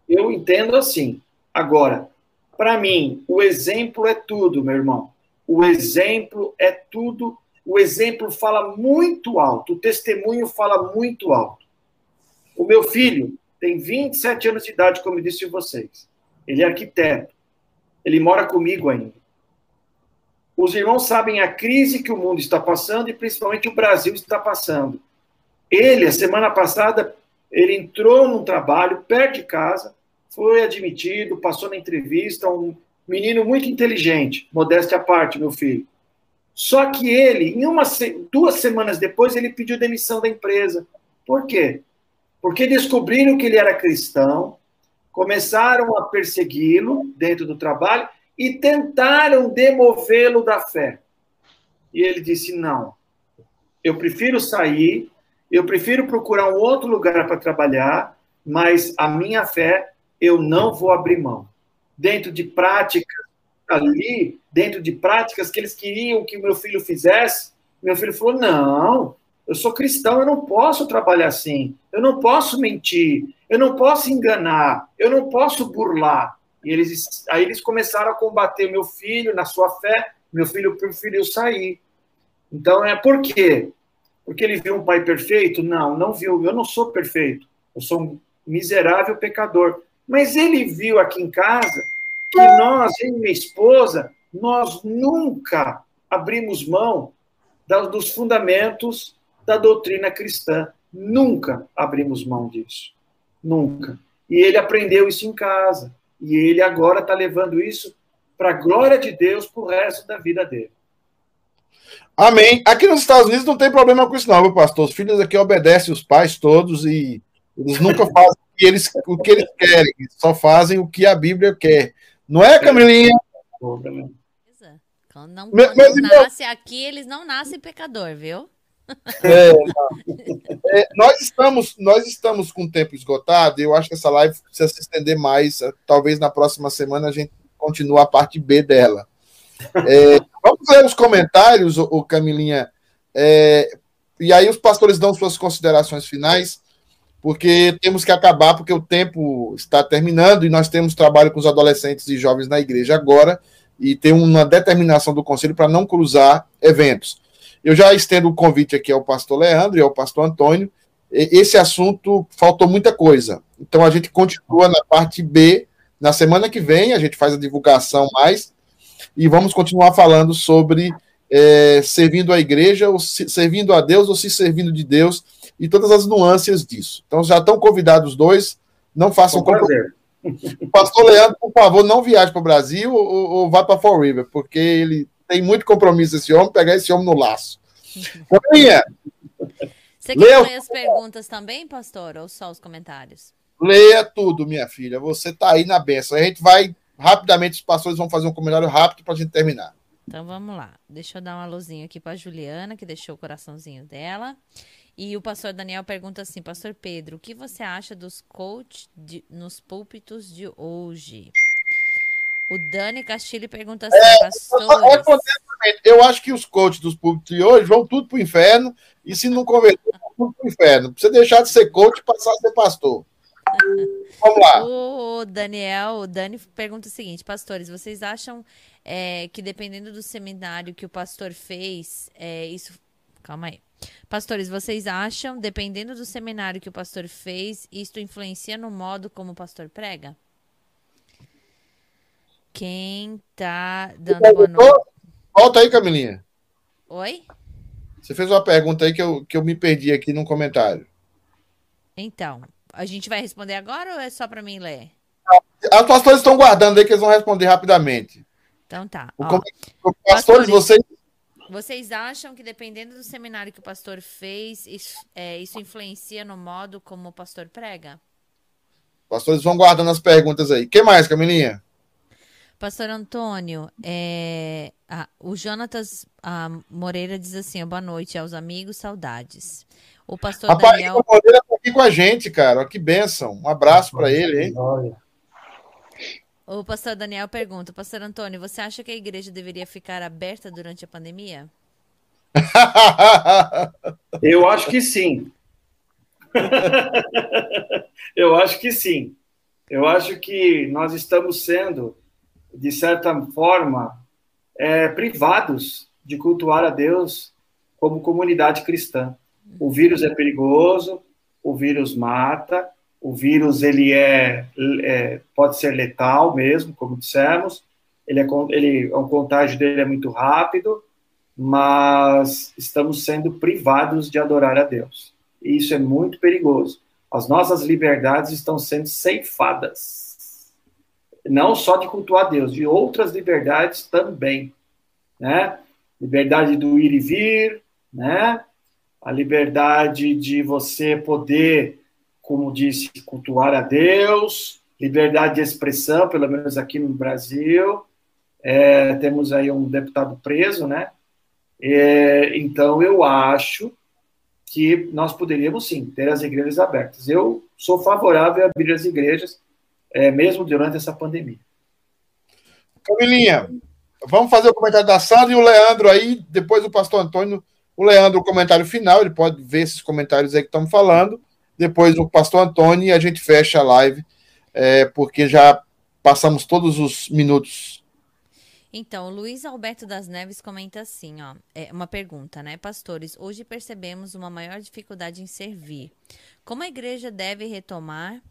Eu entendo assim. Agora, para mim, o exemplo é tudo, meu irmão. O exemplo é tudo. O exemplo fala muito alto, o testemunho fala muito alto. O meu filho tem 27 anos de idade, como eu disse a vocês. Ele é arquiteto. Ele mora comigo ainda. Os irmãos sabem a crise que o mundo está passando e principalmente o Brasil está passando. Ele, a semana passada, ele entrou num trabalho perto de casa, foi admitido, passou na entrevista, um menino muito inteligente, modéstia à parte, meu filho. Só que ele, em uma, duas semanas depois, ele pediu demissão da empresa. Por quê? Porque descobriram que ele era cristão, começaram a persegui-lo dentro do trabalho e tentaram demovê-lo da fé. E ele disse: Não, eu prefiro sair, eu prefiro procurar um outro lugar para trabalhar, mas a minha fé eu não vou abrir mão. Dentro de práticas ali, dentro de práticas que eles queriam que meu filho fizesse, meu filho falou: Não, eu sou cristão, eu não posso trabalhar assim, eu não posso mentir, eu não posso enganar, eu não posso burlar. E eles, aí eles começaram a combater meu filho na sua fé, meu filho preferiu sair. Então, é por quê? Porque ele viu um pai perfeito? Não, não viu. Eu não sou perfeito. Eu sou um miserável pecador. Mas ele viu aqui em casa que nós, eu e minha esposa, nós nunca abrimos mão dos fundamentos da doutrina cristã. Nunca abrimos mão disso. Nunca. E ele aprendeu isso em casa. E ele agora está levando isso para a glória de Deus para o resto da vida dele. Amém. Aqui nos Estados Unidos não tem problema com isso, não, meu pastor. Os filhos aqui obedecem os pais todos e eles nunca fazem o que eles, o que eles querem, só fazem o que a Bíblia quer. Não é, Camilinha? Quando não, quando não nasce aqui, eles não nascem pecador, viu? É, é, nós, estamos, nós estamos com o tempo esgotado eu acho que essa live precisa se estender mais. Talvez na próxima semana a gente continue a parte B dela. É, vamos ler os comentários, o, Camilinha. É, e aí os pastores dão suas considerações finais, porque temos que acabar, porque o tempo está terminando e nós temos trabalho com os adolescentes e jovens na igreja agora e tem uma determinação do conselho para não cruzar eventos. Eu já estendo o convite aqui ao pastor Leandro e ao pastor Antônio. Esse assunto faltou muita coisa. Então a gente continua na parte B. Na semana que vem a gente faz a divulgação mais e vamos continuar falando sobre é, servindo a igreja, ou se, servindo a Deus ou se servindo de Deus e todas as nuances disso. Então já estão convidados os dois. Não façam como. Pastor Leandro, por favor, não viaje para o Brasil ou, ou vá para Fall River, porque ele tem muito compromisso esse homem, pegar esse homem no laço. Caminha. Você quer Leu... ler as perguntas também, pastor, ou só os comentários? Leia tudo, minha filha. Você está aí na benção. A gente vai rapidamente, os pastores vão fazer um comentário rápido para a gente terminar. Então vamos lá. Deixa eu dar uma luzinha aqui para Juliana, que deixou o coraçãozinho dela. E o pastor Daniel pergunta assim: Pastor Pedro, o que você acha dos coaches nos púlpitos de hoje? O Dani Castilho pergunta assim, é, pastores... Eu acho que os coaches dos públicos de hoje vão tudo para o inferno, e se não converter, vão tudo para o inferno. Pra você deixar de ser coach e passar a ser pastor. Vamos lá. O Daniel, o Dani pergunta o seguinte, pastores, vocês acham é, que dependendo do seminário que o pastor fez, é, isso... Calma aí. Pastores, vocês acham, dependendo do seminário que o pastor fez, isto influencia no modo como o pastor prega? Quem tá dando boa noite? Volta aí, Camilinha. Oi? Você fez uma pergunta aí que eu, que eu me perdi aqui no comentário. Então, a gente vai responder agora ou é só para mim ler? As pastores estão guardando aí que eles vão responder rapidamente. Então tá. O, ó, pastores, vocês. Vocês acham que dependendo do seminário que o pastor fez, isso, é, isso influencia no modo como o pastor prega? Pastores vão guardando as perguntas aí. O que mais, Camilinha? Pastor Antônio, é, ah, o Jonatas ah, Moreira diz assim: boa noite aos amigos, saudades. O pastor Rapaz, Daniel. O Moreira está aqui com a gente, cara. Que benção. Um abraço para ele, hein? O pastor Daniel pergunta: Pastor Antônio, você acha que a igreja deveria ficar aberta durante a pandemia? Eu acho que sim. Eu acho que sim. Eu acho que nós estamos sendo, de certa forma, é, privados de cultuar a Deus como comunidade cristã. O vírus é perigoso, o vírus mata, o vírus ele é, é, pode ser letal mesmo, como dissemos. Ele é, ele, o contágio dele é muito rápido, mas estamos sendo privados de adorar a Deus. E isso é muito perigoso. As nossas liberdades estão sendo ceifadas. Não só de cultuar Deus, de outras liberdades também, né? Liberdade do ir e vir, né? A liberdade de você poder como disse, cultuar a Deus, liberdade de expressão, pelo menos aqui no Brasil. É, temos aí um deputado preso, né? É, então, eu acho que nós poderíamos sim ter as igrejas abertas. Eu sou favorável a abrir as igrejas, é, mesmo durante essa pandemia. Camilinha, vamos fazer o comentário da Sandra e o Leandro aí, depois o pastor Antônio. O Leandro, o comentário final, ele pode ver esses comentários aí que estamos falando depois o pastor Antônio e a gente fecha a live, é, porque já passamos todos os minutos. Então, o Luiz Alberto das Neves comenta assim, ó, é uma pergunta, né, pastores? Hoje percebemos uma maior dificuldade em servir. Como a igreja deve retomar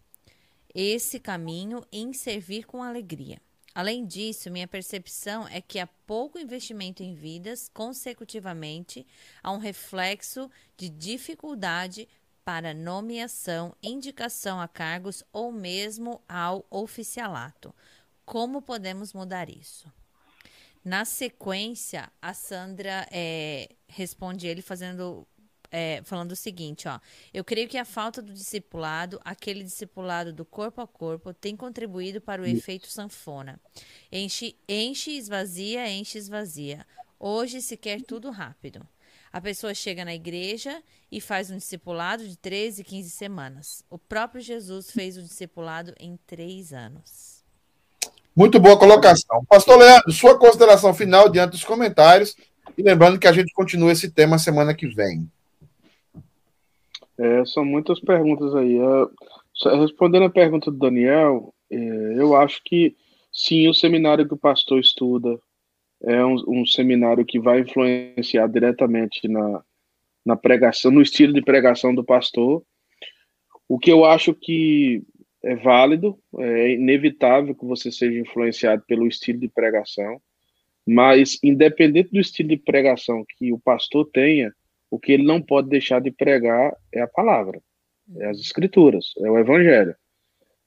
esse caminho em servir com alegria? Além disso, minha percepção é que há pouco investimento em vidas consecutivamente, há um reflexo de dificuldade para nomeação, indicação a cargos ou mesmo ao oficialato. Como podemos mudar isso? Na sequência, a Sandra é, responde ele fazendo é, falando o seguinte, ó. Eu creio que a falta do discipulado, aquele discipulado do corpo a corpo, tem contribuído para o efeito sanfona. Enche, enche, esvazia, enche, esvazia. Hoje se quer tudo rápido. A pessoa chega na igreja e faz um discipulado de 13, 15 semanas. O próprio Jesus fez o discipulado em três anos. Muito boa colocação. Pastor Leandro, sua consideração final diante dos comentários. E lembrando que a gente continua esse tema semana que vem. É, são muitas perguntas aí. respondendo a pergunta do Daniel, é, eu acho que sim, o seminário que o pastor estuda, é um, um seminário que vai influenciar diretamente na, na pregação, no estilo de pregação do pastor. O que eu acho que é válido, é inevitável que você seja influenciado pelo estilo de pregação, mas independente do estilo de pregação que o pastor tenha, o que ele não pode deixar de pregar é a palavra, é as escrituras, é o evangelho.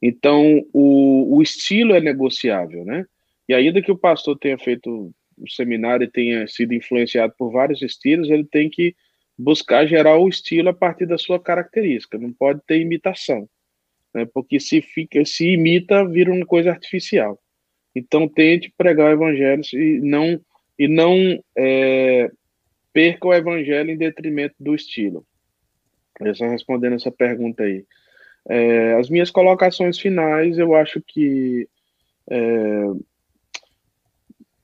Então, o, o estilo é negociável, né? E ainda que o pastor tenha feito o seminário tenha sido influenciado por vários estilos, ele tem que buscar gerar o estilo a partir da sua característica, não pode ter imitação, né? porque se fica, se imita, vira uma coisa artificial. Então tente pregar o evangelho e não e não é, perca o evangelho em detrimento do estilo. Eu só respondendo essa pergunta aí. É, as minhas colocações finais, eu acho que é,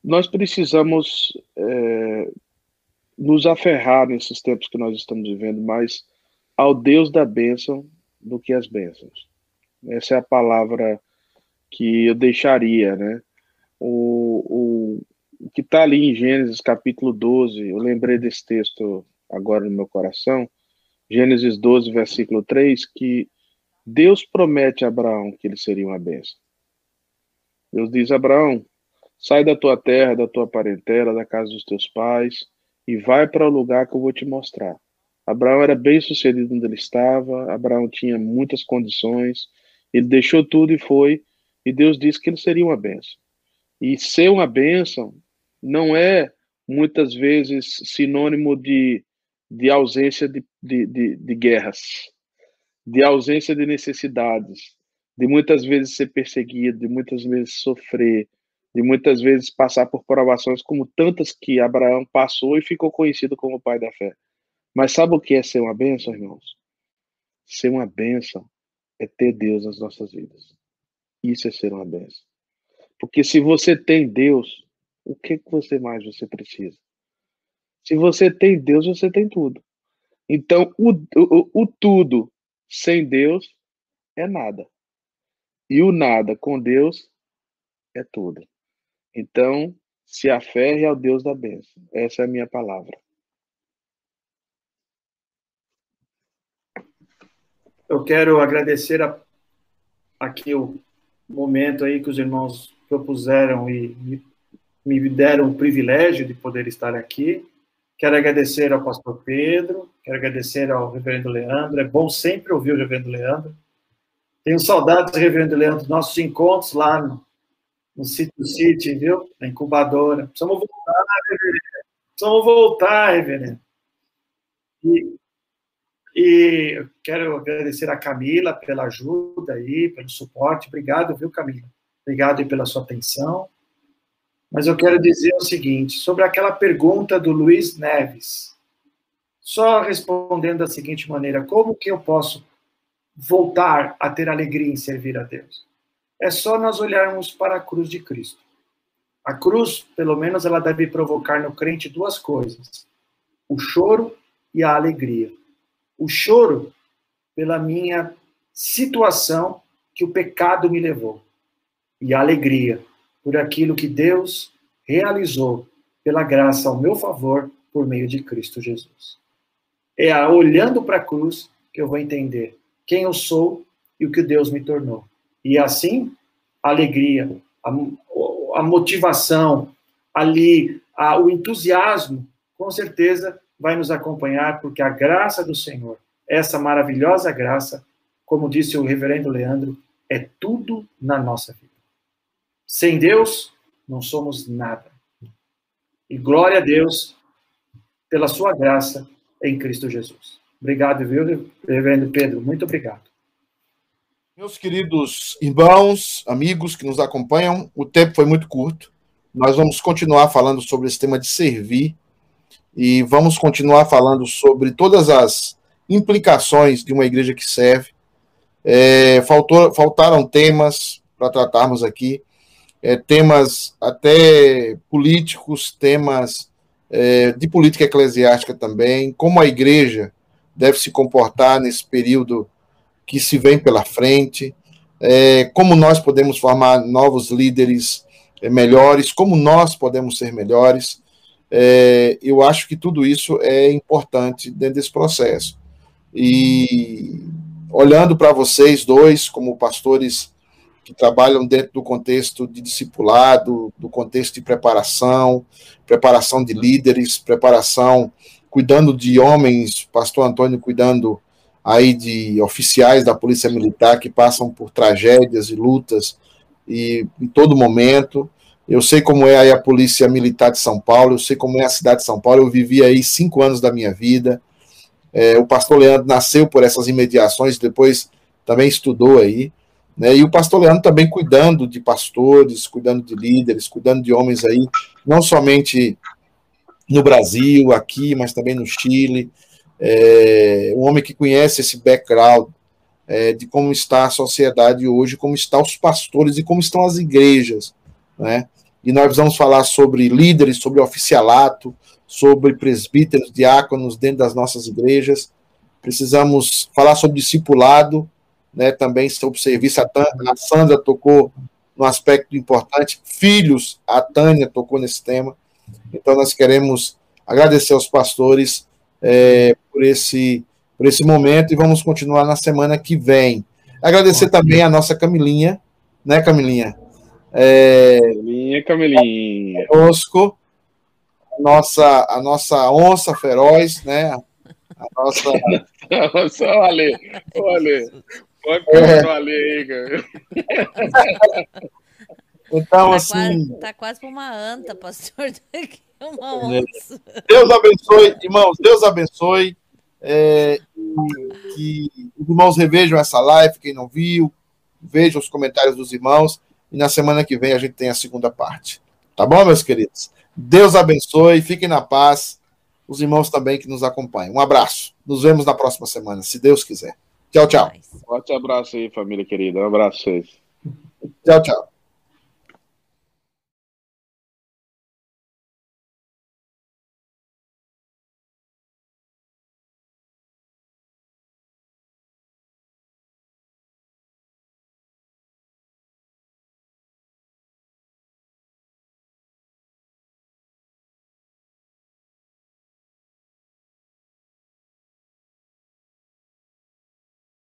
nós precisamos é, nos aferrar nesses tempos que nós estamos vivendo mais ao Deus da bênção do que as bênçãos. Essa é a palavra que eu deixaria, né? O, o, o que está ali em Gênesis capítulo 12, eu lembrei desse texto agora no meu coração, Gênesis 12, versículo 3, que Deus promete a Abraão que ele seria uma bênção. Deus diz: Abraão, Sai da tua terra, da tua parentela, da casa dos teus pais, e vai para o lugar que eu vou te mostrar. Abraão era bem sucedido onde ele estava, Abraão tinha muitas condições, ele deixou tudo e foi, e Deus disse que ele seria uma bênção. E ser uma bênção não é muitas vezes sinônimo de, de ausência de, de, de, de guerras, de ausência de necessidades, de muitas vezes ser perseguido, de muitas vezes sofrer, de muitas vezes passar por provações como tantas que Abraão passou e ficou conhecido como o pai da fé. Mas sabe o que é ser uma bênção, irmãos? Ser uma bênção é ter Deus nas nossas vidas. Isso é ser uma bênção. Porque se você tem Deus, o que, que você mais você precisa? Se você tem Deus, você tem tudo. Então, o, o, o tudo sem Deus é nada. E o nada com Deus é tudo. Então, se aferre ao Deus da bênção. Essa é a minha palavra. Eu quero agradecer a, aqui o momento aí que os irmãos propuseram e me, me deram o privilégio de poder estar aqui. Quero agradecer ao pastor Pedro, quero agradecer ao reverendo Leandro. É bom sempre ouvir o reverendo Leandro. Tenho saudades, reverendo Leandro, nossos encontros lá no, no City, viu? Na incubadora. Precisamos voltar, reverendo. Precisamos voltar, reverendo. E, e quero agradecer a Camila pela ajuda aí, pelo suporte. Obrigado, viu, Camila? Obrigado pela sua atenção. Mas eu quero dizer o seguinte, sobre aquela pergunta do Luiz Neves. Só respondendo da seguinte maneira, como que eu posso voltar a ter alegria em servir a Deus? é só nós olharmos para a cruz de Cristo. A cruz, pelo menos, ela deve provocar no crente duas coisas: o choro e a alegria. O choro pela minha situação que o pecado me levou, e a alegria por aquilo que Deus realizou pela graça ao meu favor por meio de Cristo Jesus. É olhando para a cruz que eu vou entender quem eu sou e o que Deus me tornou. E assim, a alegria, a, a motivação, ali, a, o entusiasmo, com certeza vai nos acompanhar, porque a graça do Senhor, essa maravilhosa graça, como disse o reverendo Leandro, é tudo na nossa vida. Sem Deus, não somos nada. E glória a Deus pela sua graça em Cristo Jesus. Obrigado, viu, reverendo Pedro? Muito obrigado. Meus queridos irmãos, amigos que nos acompanham, o tempo foi muito curto. Nós vamos continuar falando sobre esse tema de servir e vamos continuar falando sobre todas as implicações de uma igreja que serve. É, faltou, faltaram temas para tratarmos aqui, é, temas até políticos, temas é, de política eclesiástica também, como a igreja deve se comportar nesse período que se vem pela frente, é, como nós podemos formar novos líderes é, melhores, como nós podemos ser melhores. É, eu acho que tudo isso é importante dentro desse processo. E olhando para vocês dois, como pastores que trabalham dentro do contexto de discipulado, do contexto de preparação, preparação de líderes, preparação, cuidando de homens, pastor Antônio cuidando aí de oficiais da Polícia Militar que passam por tragédias e lutas e em todo momento. Eu sei como é aí a Polícia Militar de São Paulo, eu sei como é a cidade de São Paulo, eu vivi aí cinco anos da minha vida. É, o pastor Leandro nasceu por essas imediações, depois também estudou aí. Né, e o pastor Leandro também cuidando de pastores, cuidando de líderes, cuidando de homens aí, não somente no Brasil, aqui, mas também no Chile, é, um homem que conhece esse background é, de como está a sociedade hoje, como estão os pastores e como estão as igrejas, né? E nós vamos falar sobre líderes, sobre oficialato, sobre presbíteros, diáconos dentro das nossas igrejas. Precisamos falar sobre discipulado, né? Também sobre serviço. A, a Sandra tocou no aspecto importante. Filhos, a Tânia tocou nesse tema. Então nós queremos agradecer aos pastores é, por, esse, por esse momento e vamos continuar na semana que vem. Agradecer também a nossa Camilinha, né, Camilinha? É, Camilinha, Camilinha. Conosco. a nossa, a nossa onça feroz, né? A nossa. Ale, olha. Pode é. Ali aí, cara. Então, tá assim. Quase, tá quase por uma anta, pastor. Uma é. onça. Deus abençoe, irmãos, Deus abençoe. É, que os irmãos revejam essa live, quem não viu, vejam os comentários dos irmãos. E na semana que vem a gente tem a segunda parte. Tá bom, meus queridos? Deus abençoe, fiquem na paz. Os irmãos também que nos acompanham. Um abraço. Nos vemos na próxima semana, se Deus quiser. Tchau, tchau. Forte abraço aí, família querida. Um abraço a vocês. Tchau, tchau.